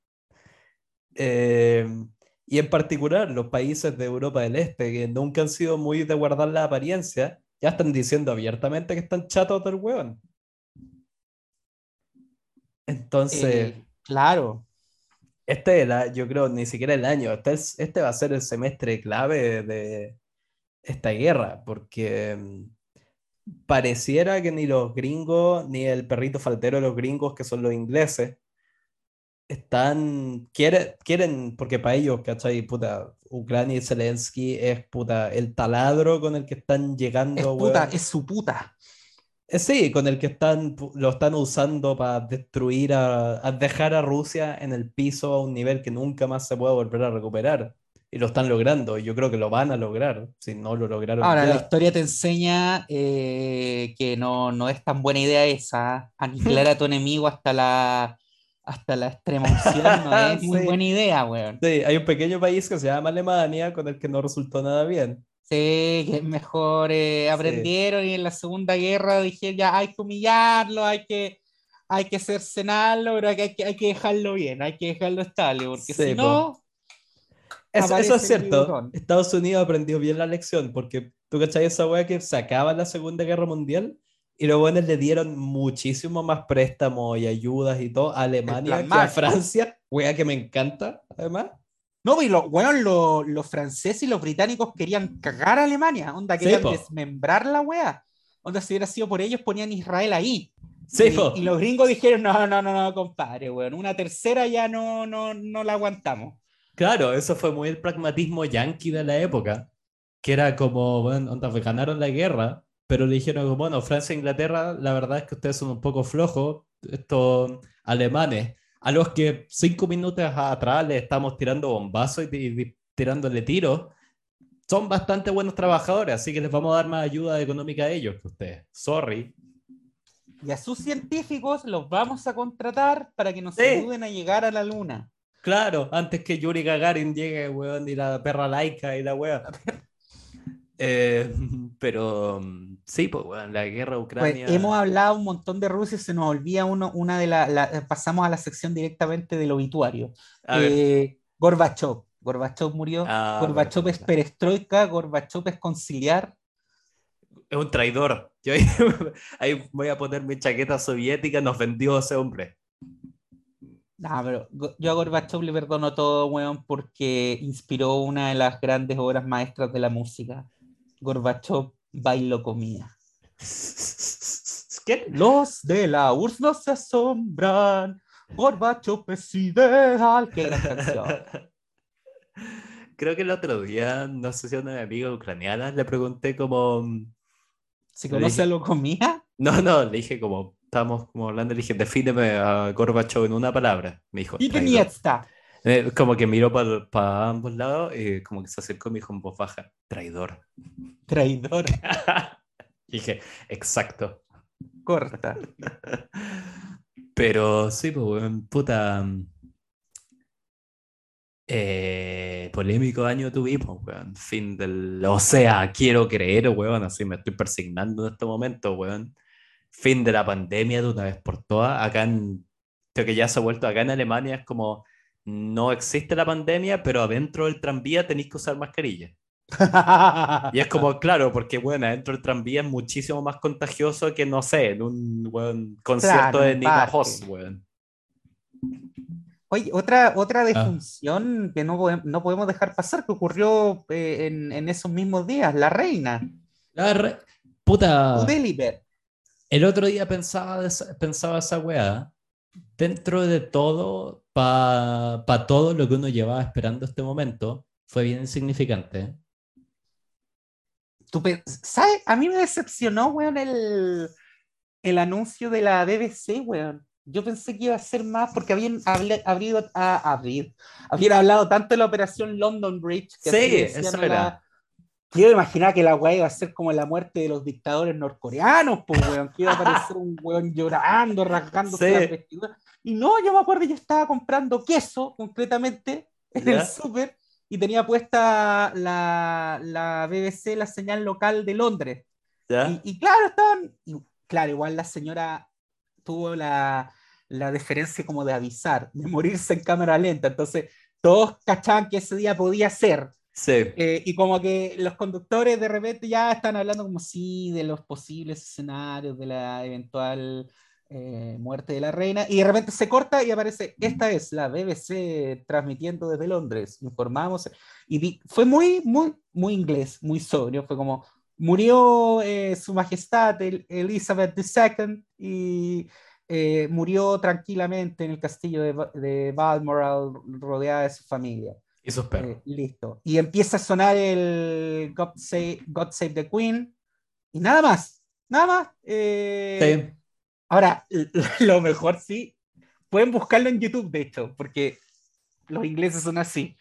S1: Eh, y en particular los países de Europa del Este, que nunca han sido muy de guardar la apariencia, ya están diciendo abiertamente que están chatos del hueón. Entonces...
S2: Eh, claro.
S1: Este, la, yo creo, ni siquiera el año, este, es, este va a ser el semestre clave de esta guerra, porque mm, pareciera que ni los gringos, ni el perrito faltero de los gringos, que son los ingleses, están, quieren, quieren, porque para ellos, ¿cachai? Puta, Ucrania y Zelensky es puta, el taladro con el que están llegando.
S2: Es puta, es su puta.
S1: Eh, sí, con el que están, lo están usando para destruir, a, dejar a Rusia en el piso a un nivel que nunca más se puede volver a recuperar. Y lo están logrando, y yo creo que lo van a lograr, si no lo lograron.
S2: Ahora, la historia te enseña eh, que no, no es tan buena idea esa, aniquilar *laughs* a tu enemigo hasta la, hasta la extrema no *laughs* es muy buena idea, weón.
S1: Sí, hay un pequeño país que se llama Alemania con el que no resultó nada bien.
S2: Sí, que mejor eh, aprendieron y en la Segunda Guerra dijeron ya hay que humillarlo, hay que, hay que cercenarlo, pero hay que, hay que dejarlo bien, hay que dejarlo estable, porque si no...
S1: Eso, eso, es cierto. Estados Unidos aprendió bien la lección, porque tú cachai esa weá que se acaba la Segunda Guerra Mundial y los buenos le dieron muchísimo más préstamos y ayudas y todo a Alemania que a Francia, weá que me encanta, además.
S2: No, y los, bueno, los, franceses y los británicos querían cagar a Alemania, onda, querían desmembrar la wea. Onda, si hubiera sido por ellos, ponían Israel ahí.
S1: Sí,
S2: y, los gringos dijeron, no, no, no, no, compadre, weón, una tercera ya no, no, no la aguantamos.
S1: Claro, eso fue muy el pragmatismo yanqui de la época, que era como, bueno, onda, ganaron la guerra, pero le dijeron, bueno, Francia e Inglaterra, la verdad es que ustedes son un poco flojos, estos alemanes, a los que cinco minutos atrás le estamos tirando bombazos y, tirándole tiros, son bastante buenos trabajadores, así que les vamos a dar más ayuda económica a ellos que ustedes. Sorry.
S2: Y a sus científicos los vamos a contratar para que nos ayuden a llegar a la luna.
S1: Claro, antes que Yuri Gagarin llegue, weón, y la perra laica y la weón. Eh, *laughs* pero mm, sí, pues bueno, la guerra pues, Ucrania.
S2: hemos hablado un montón de Rusia, se nos olvida uno, una de las. Eh, pasamos a la sección directamente del obituario. Eh, Gorbachev. Gorbachev murió. Ah, Gorbachev es perestroika, Gorbachev es conciliar.
S1: Es un traidor. Yo *laughs* ahí, voy a poner mi chaqueta soviética, nos vendió ese hombre.
S2: No, pero yo a Gorbachev le perdono todo, weón, porque inspiró una de las grandes obras maestras de la música. Gorbachev bailo comía. ¿Qué? Los de la URSS no se asombran. Gorbachev es ideal. Qué gran canción. *laughs*
S1: Creo que el otro día, no sé si a una amiga ucraniana le pregunté como.
S2: ¿Si conoce lo comía?
S1: No, no, le dije como. Estábamos como hablando, le dije, defíneme a Gorbachev en una palabra. Me dijo.
S2: Y está.
S1: Eh, como que miró para ambos lados y como que se acercó y me dijo en voz baja, traidor.
S2: Traidor. *laughs*
S1: dije, exacto.
S2: Corta. *laughs*
S1: Pero sí, pues, puta. Eh, polémico año tuvimos, weón. Fin del. O sea, quiero creer, weón. Así me estoy persignando en este momento, weón. Fin de la pandemia de una vez por todas. Acá en. Creo que ya se ha vuelto acá en Alemania. Es como no existe la pandemia, pero adentro del tranvía tenéis que usar mascarilla. *laughs* y es como, claro, porque bueno, adentro del tranvía es muchísimo más contagioso que, no sé, en un concierto de Nina Hoss,
S2: Oye, otra, otra ah. defunción que no, no, podemos dejar pasar, que ocurrió eh, en, esos mismos días, la reina.
S1: La Puta. El otro día pensaba, pensaba esa weá. Dentro de todo, para todo lo que uno llevaba esperando este momento, fue bien insignificante.
S2: ¿Sabes? A mí me decepcionó, weón, el, el anuncio de la BBC, weón. Yo pensé que iba a ser más porque habían abrido, a abrir, habían hablado tanto de la operación London Bridge.
S1: Que sí, eso era.
S2: Quiero imaginar que la weá iba a ser como la muerte de los dictadores norcoreanos, pues, weón. Que iba a aparecer un weón llorando, rasgándose la vestidura. Y no, yo me acuerdo, yo estaba comprando queso, concretamente, en el súper, y tenía puesta la, la, BBC, la señal local de Londres. Y, claro, estaban. Y, claro, igual la señora tuvo la, la deferencia como de avisar, de morirse en cámara lenta. Entonces, todos cachaban que ese día podía ser.
S1: Sí.
S2: Eh, y como que los conductores de repente ya están hablando como sí de los posibles escenarios, de la eventual eh, muerte de la reina, y de repente se corta y aparece, esta es la BBC transmitiendo desde Londres, informamos, y fue muy, muy, muy inglés, muy sobrio, fue como, murió eh, su majestad Elizabeth II y eh, murió tranquilamente en el castillo de, de Balmoral rodeada de su familia.
S1: Y sus perros.
S2: listo. Y empieza a sonar el God Save, God Save the Queen y nada más, nada más. sí Ahora, *laughs* lo mejor sí, pueden buscarlo en YouTube, de hecho, porque los ingleses son así.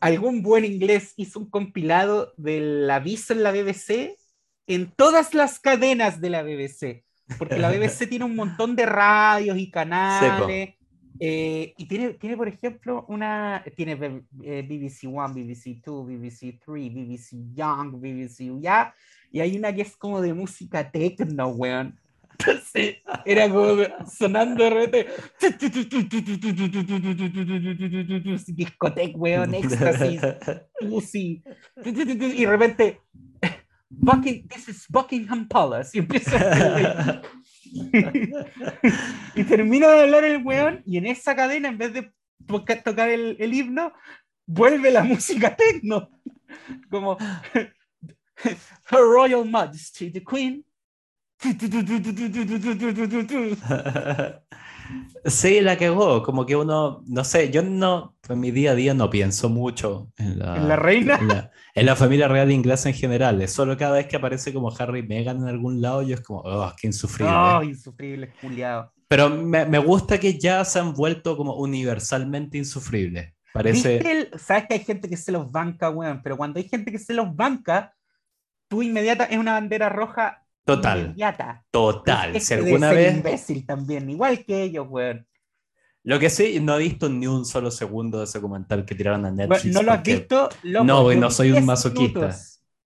S2: Algún buen inglés hizo un compilado del aviso en la BBC en todas las cadenas de la BBC, porque la BBC *laughs* tiene un montón de radios y canales. Eh, y tiene, tiene, por ejemplo, una. Tiene BBC One, BBC Two, BBC Three, BBC Young, BBC Ya. Y hay una que es como de música techno, weón. Entonces, era como sonando de repente. Discoteca, weón, éxtasis, pussy. Y de repente, Bucking, this is Buckingham Palace. Y empieza *laughs* y termina de hablar el weón, y en esa cadena, en vez de tocar el, himno, vuelve la música techno. *laughs* Como *laughs* Her Royal Majesty, the Queen,
S1: Sí, la cagó, como que uno, no sé, yo no, en mi día a día no pienso mucho en la,
S2: reina.
S1: En la, familia real inglesa en general, es solo cada vez que aparece como Harry y Meghan en algún lado, yo es como, oh, qué insufrible.
S2: Oh, insufrible, culiado.
S1: Pero me, me, gusta que ya se han vuelto como universalmente insufribles. Parece...
S2: Sabes que hay gente que se los banca, weón, pero cuando hay gente que se los banca, tú inmediata es una bandera roja
S1: Total. Total. si alguna vez.
S2: imbécil también, igual que ellos, weón.
S1: Lo que sí, no he visto ni un solo segundo de ese documental que tiraron a Netflix.
S2: ¿No lo has visto?
S1: no, güey, no soy un masoquista.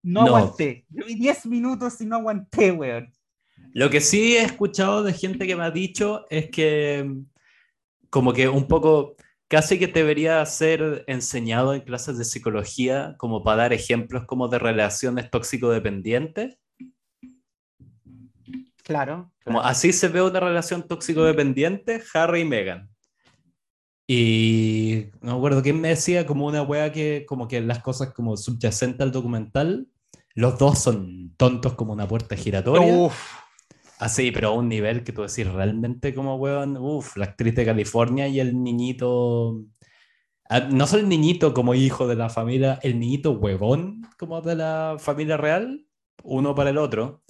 S2: no, aguanté. Yo vi 10 minutos y no aguanté, weón.
S1: Lo que sí he escuchado de gente que me ha dicho es que, como que un poco, casi que debería ser enseñado en clases de psicología, como para dar ejemplos como de relaciones tóxico-dependientes
S2: Claro.
S1: Como así se ve una relación tóxico-dependiente, Harry y Meghan. Y no me acuerdo quién me decía, como una wea que, como que las cosas como subyacentes al documental, los dos son tontos como una puerta giratoria. Así, pero a un nivel que tú decís realmente como weón, uff, la actriz de California y el niñito. Ah, no solo el niñito como hijo de la familia, el niñito huevón como de la familia real, uno para el otro.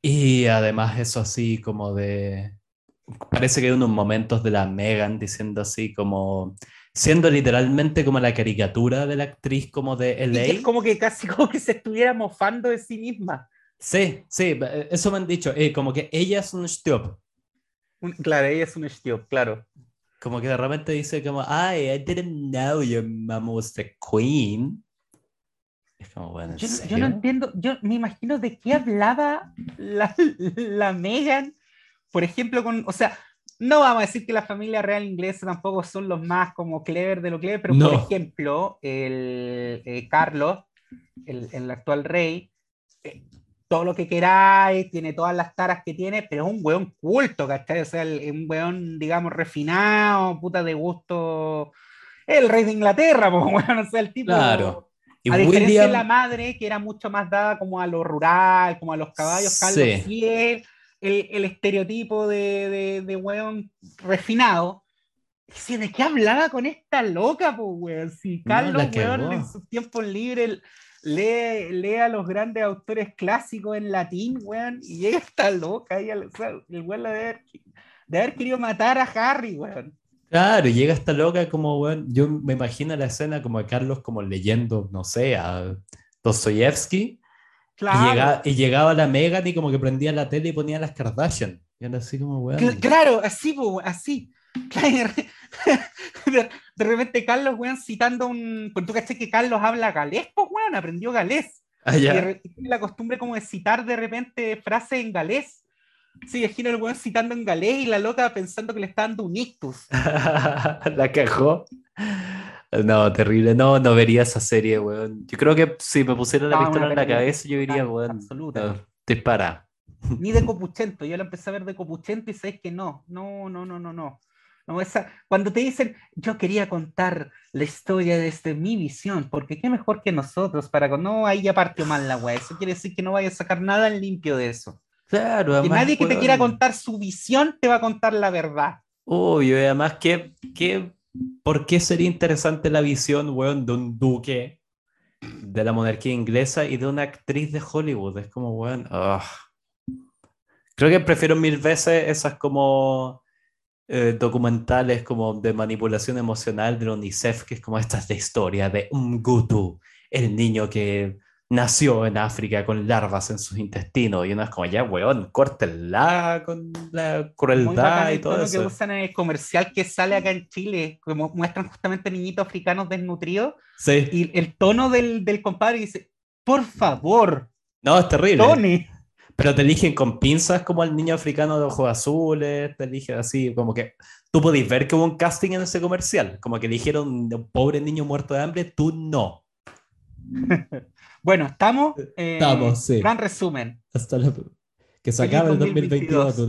S1: Y además eso así como de... Parece que hay unos momentos de la Megan diciendo así como... Siendo literalmente como la caricatura de la actriz como de LA.
S2: es como que casi como que se estuviera mofando de sí misma.
S1: Sí, sí, eso me han dicho. Eh, como que ella es un stop.
S2: Claro, ella es un stop, claro.
S1: Como que de repente dice como, ay, I didn't know your mom was the queen
S2: yo, no entiendo, yo me imagino de qué hablaba la, la Megan, por ejemplo, con, o sea, no vamos a decir que la familia real inglesa tampoco son los más como clever de lo clever, pero por ejemplo, el eh, Carlos, el, el, actual rey, eh, todo lo que queráis, tiene todas las taras que tiene, pero es un weón culto, ¿cachai? O sea, un weón, digamos, refinado, puta de gusto, el rey de Inglaterra, *laughs* pues, bueno, o sea, el tipo...
S1: Claro.
S2: A diferencia de la madre, que era mucho más dada como a lo rural, como a los caballos, Carlos Fiel, el, el, estereotipo de, de, de weón refinado. ¿De qué hablaba con esta loca, pues, weón? Si Carlos, weón, en sus tiempos libres lee, lee, a los grandes autores clásicos en latín, weón, y llega esta loca, y, o sea, el weón de haber, de haber querido matar a Harry, weón.
S1: Claro, llega esta loca como, bueno, yo me imagino la escena como de Carlos como leyendo, no sé, a Dostoyevsky. Claro. Y, llegaba la Megan y como que prendía la tele y ponía las Kardashian. Y era así como, weón.
S2: Claro, así, así. *laughs* De, repente Carlos, weón, citando un... Pues tú caché que Carlos habla galés, pues, weón, aprendió galés.
S1: Ah,
S2: y tiene la costumbre como de citar de repente frases en galés. Sí, imagino el weón citando en galés y la loca pensando que le está dando un ictus. *laughs*
S1: la cajó. No, terrible. No, no vería esa serie, weón. Yo creo que si me pusiera la pistola en la cabeza, yo diría, weón. Absoluta. dispara.
S2: ni de Copuchento. Yo la empecé a ver de Copuchento y sabes que no, no, no, no, no, no. no esa, cuando te dicen, yo quería contar la historia desde mi visión, porque qué mejor que nosotros para que no, ahí ya partió mal la weá. Eso quiere decir que no vaya a sacar nada en limpio de eso.
S1: Claro,
S2: Y nadie que te quiera contar su visión te va a contar la verdad.
S1: Obvio, y además, ¿qué, qué, ¿por qué sería interesante la visión, weón, de un duque de la monarquía inglesa y de una actriz de Hollywood? Es como, weón, ah. creo que prefiero mil veces esas como eh, documentales como de manipulación emocional de la UNICEF, que es como estas de historia de Umgutu, el niño que nació en África con larvas en sus intestinos y uno es como, ya, weón, córtenla con la crueldad y
S2: el
S1: todo
S2: tono que
S1: eso.
S2: usan en el comercial que sale acá en Chile, como muestran justamente niñitos africanos desnutridos,
S1: Sí,
S2: y el tono del, del compadre dice, por favor,
S1: no, es terrible.
S2: Tony.
S1: Pero te eligen con pinzas como al niño africano de ojos azules, te eligen así, como que tú podéis ver que hubo un casting en ese comercial, como que eligieron un pobre niño muerto de hambre, tú no. *laughs*
S2: Bueno, estamos. eh,
S1: Estamos, sí.
S2: Gran resumen.
S1: Hasta la... Que se acabe el
S2: 2022.
S1: 2022 de una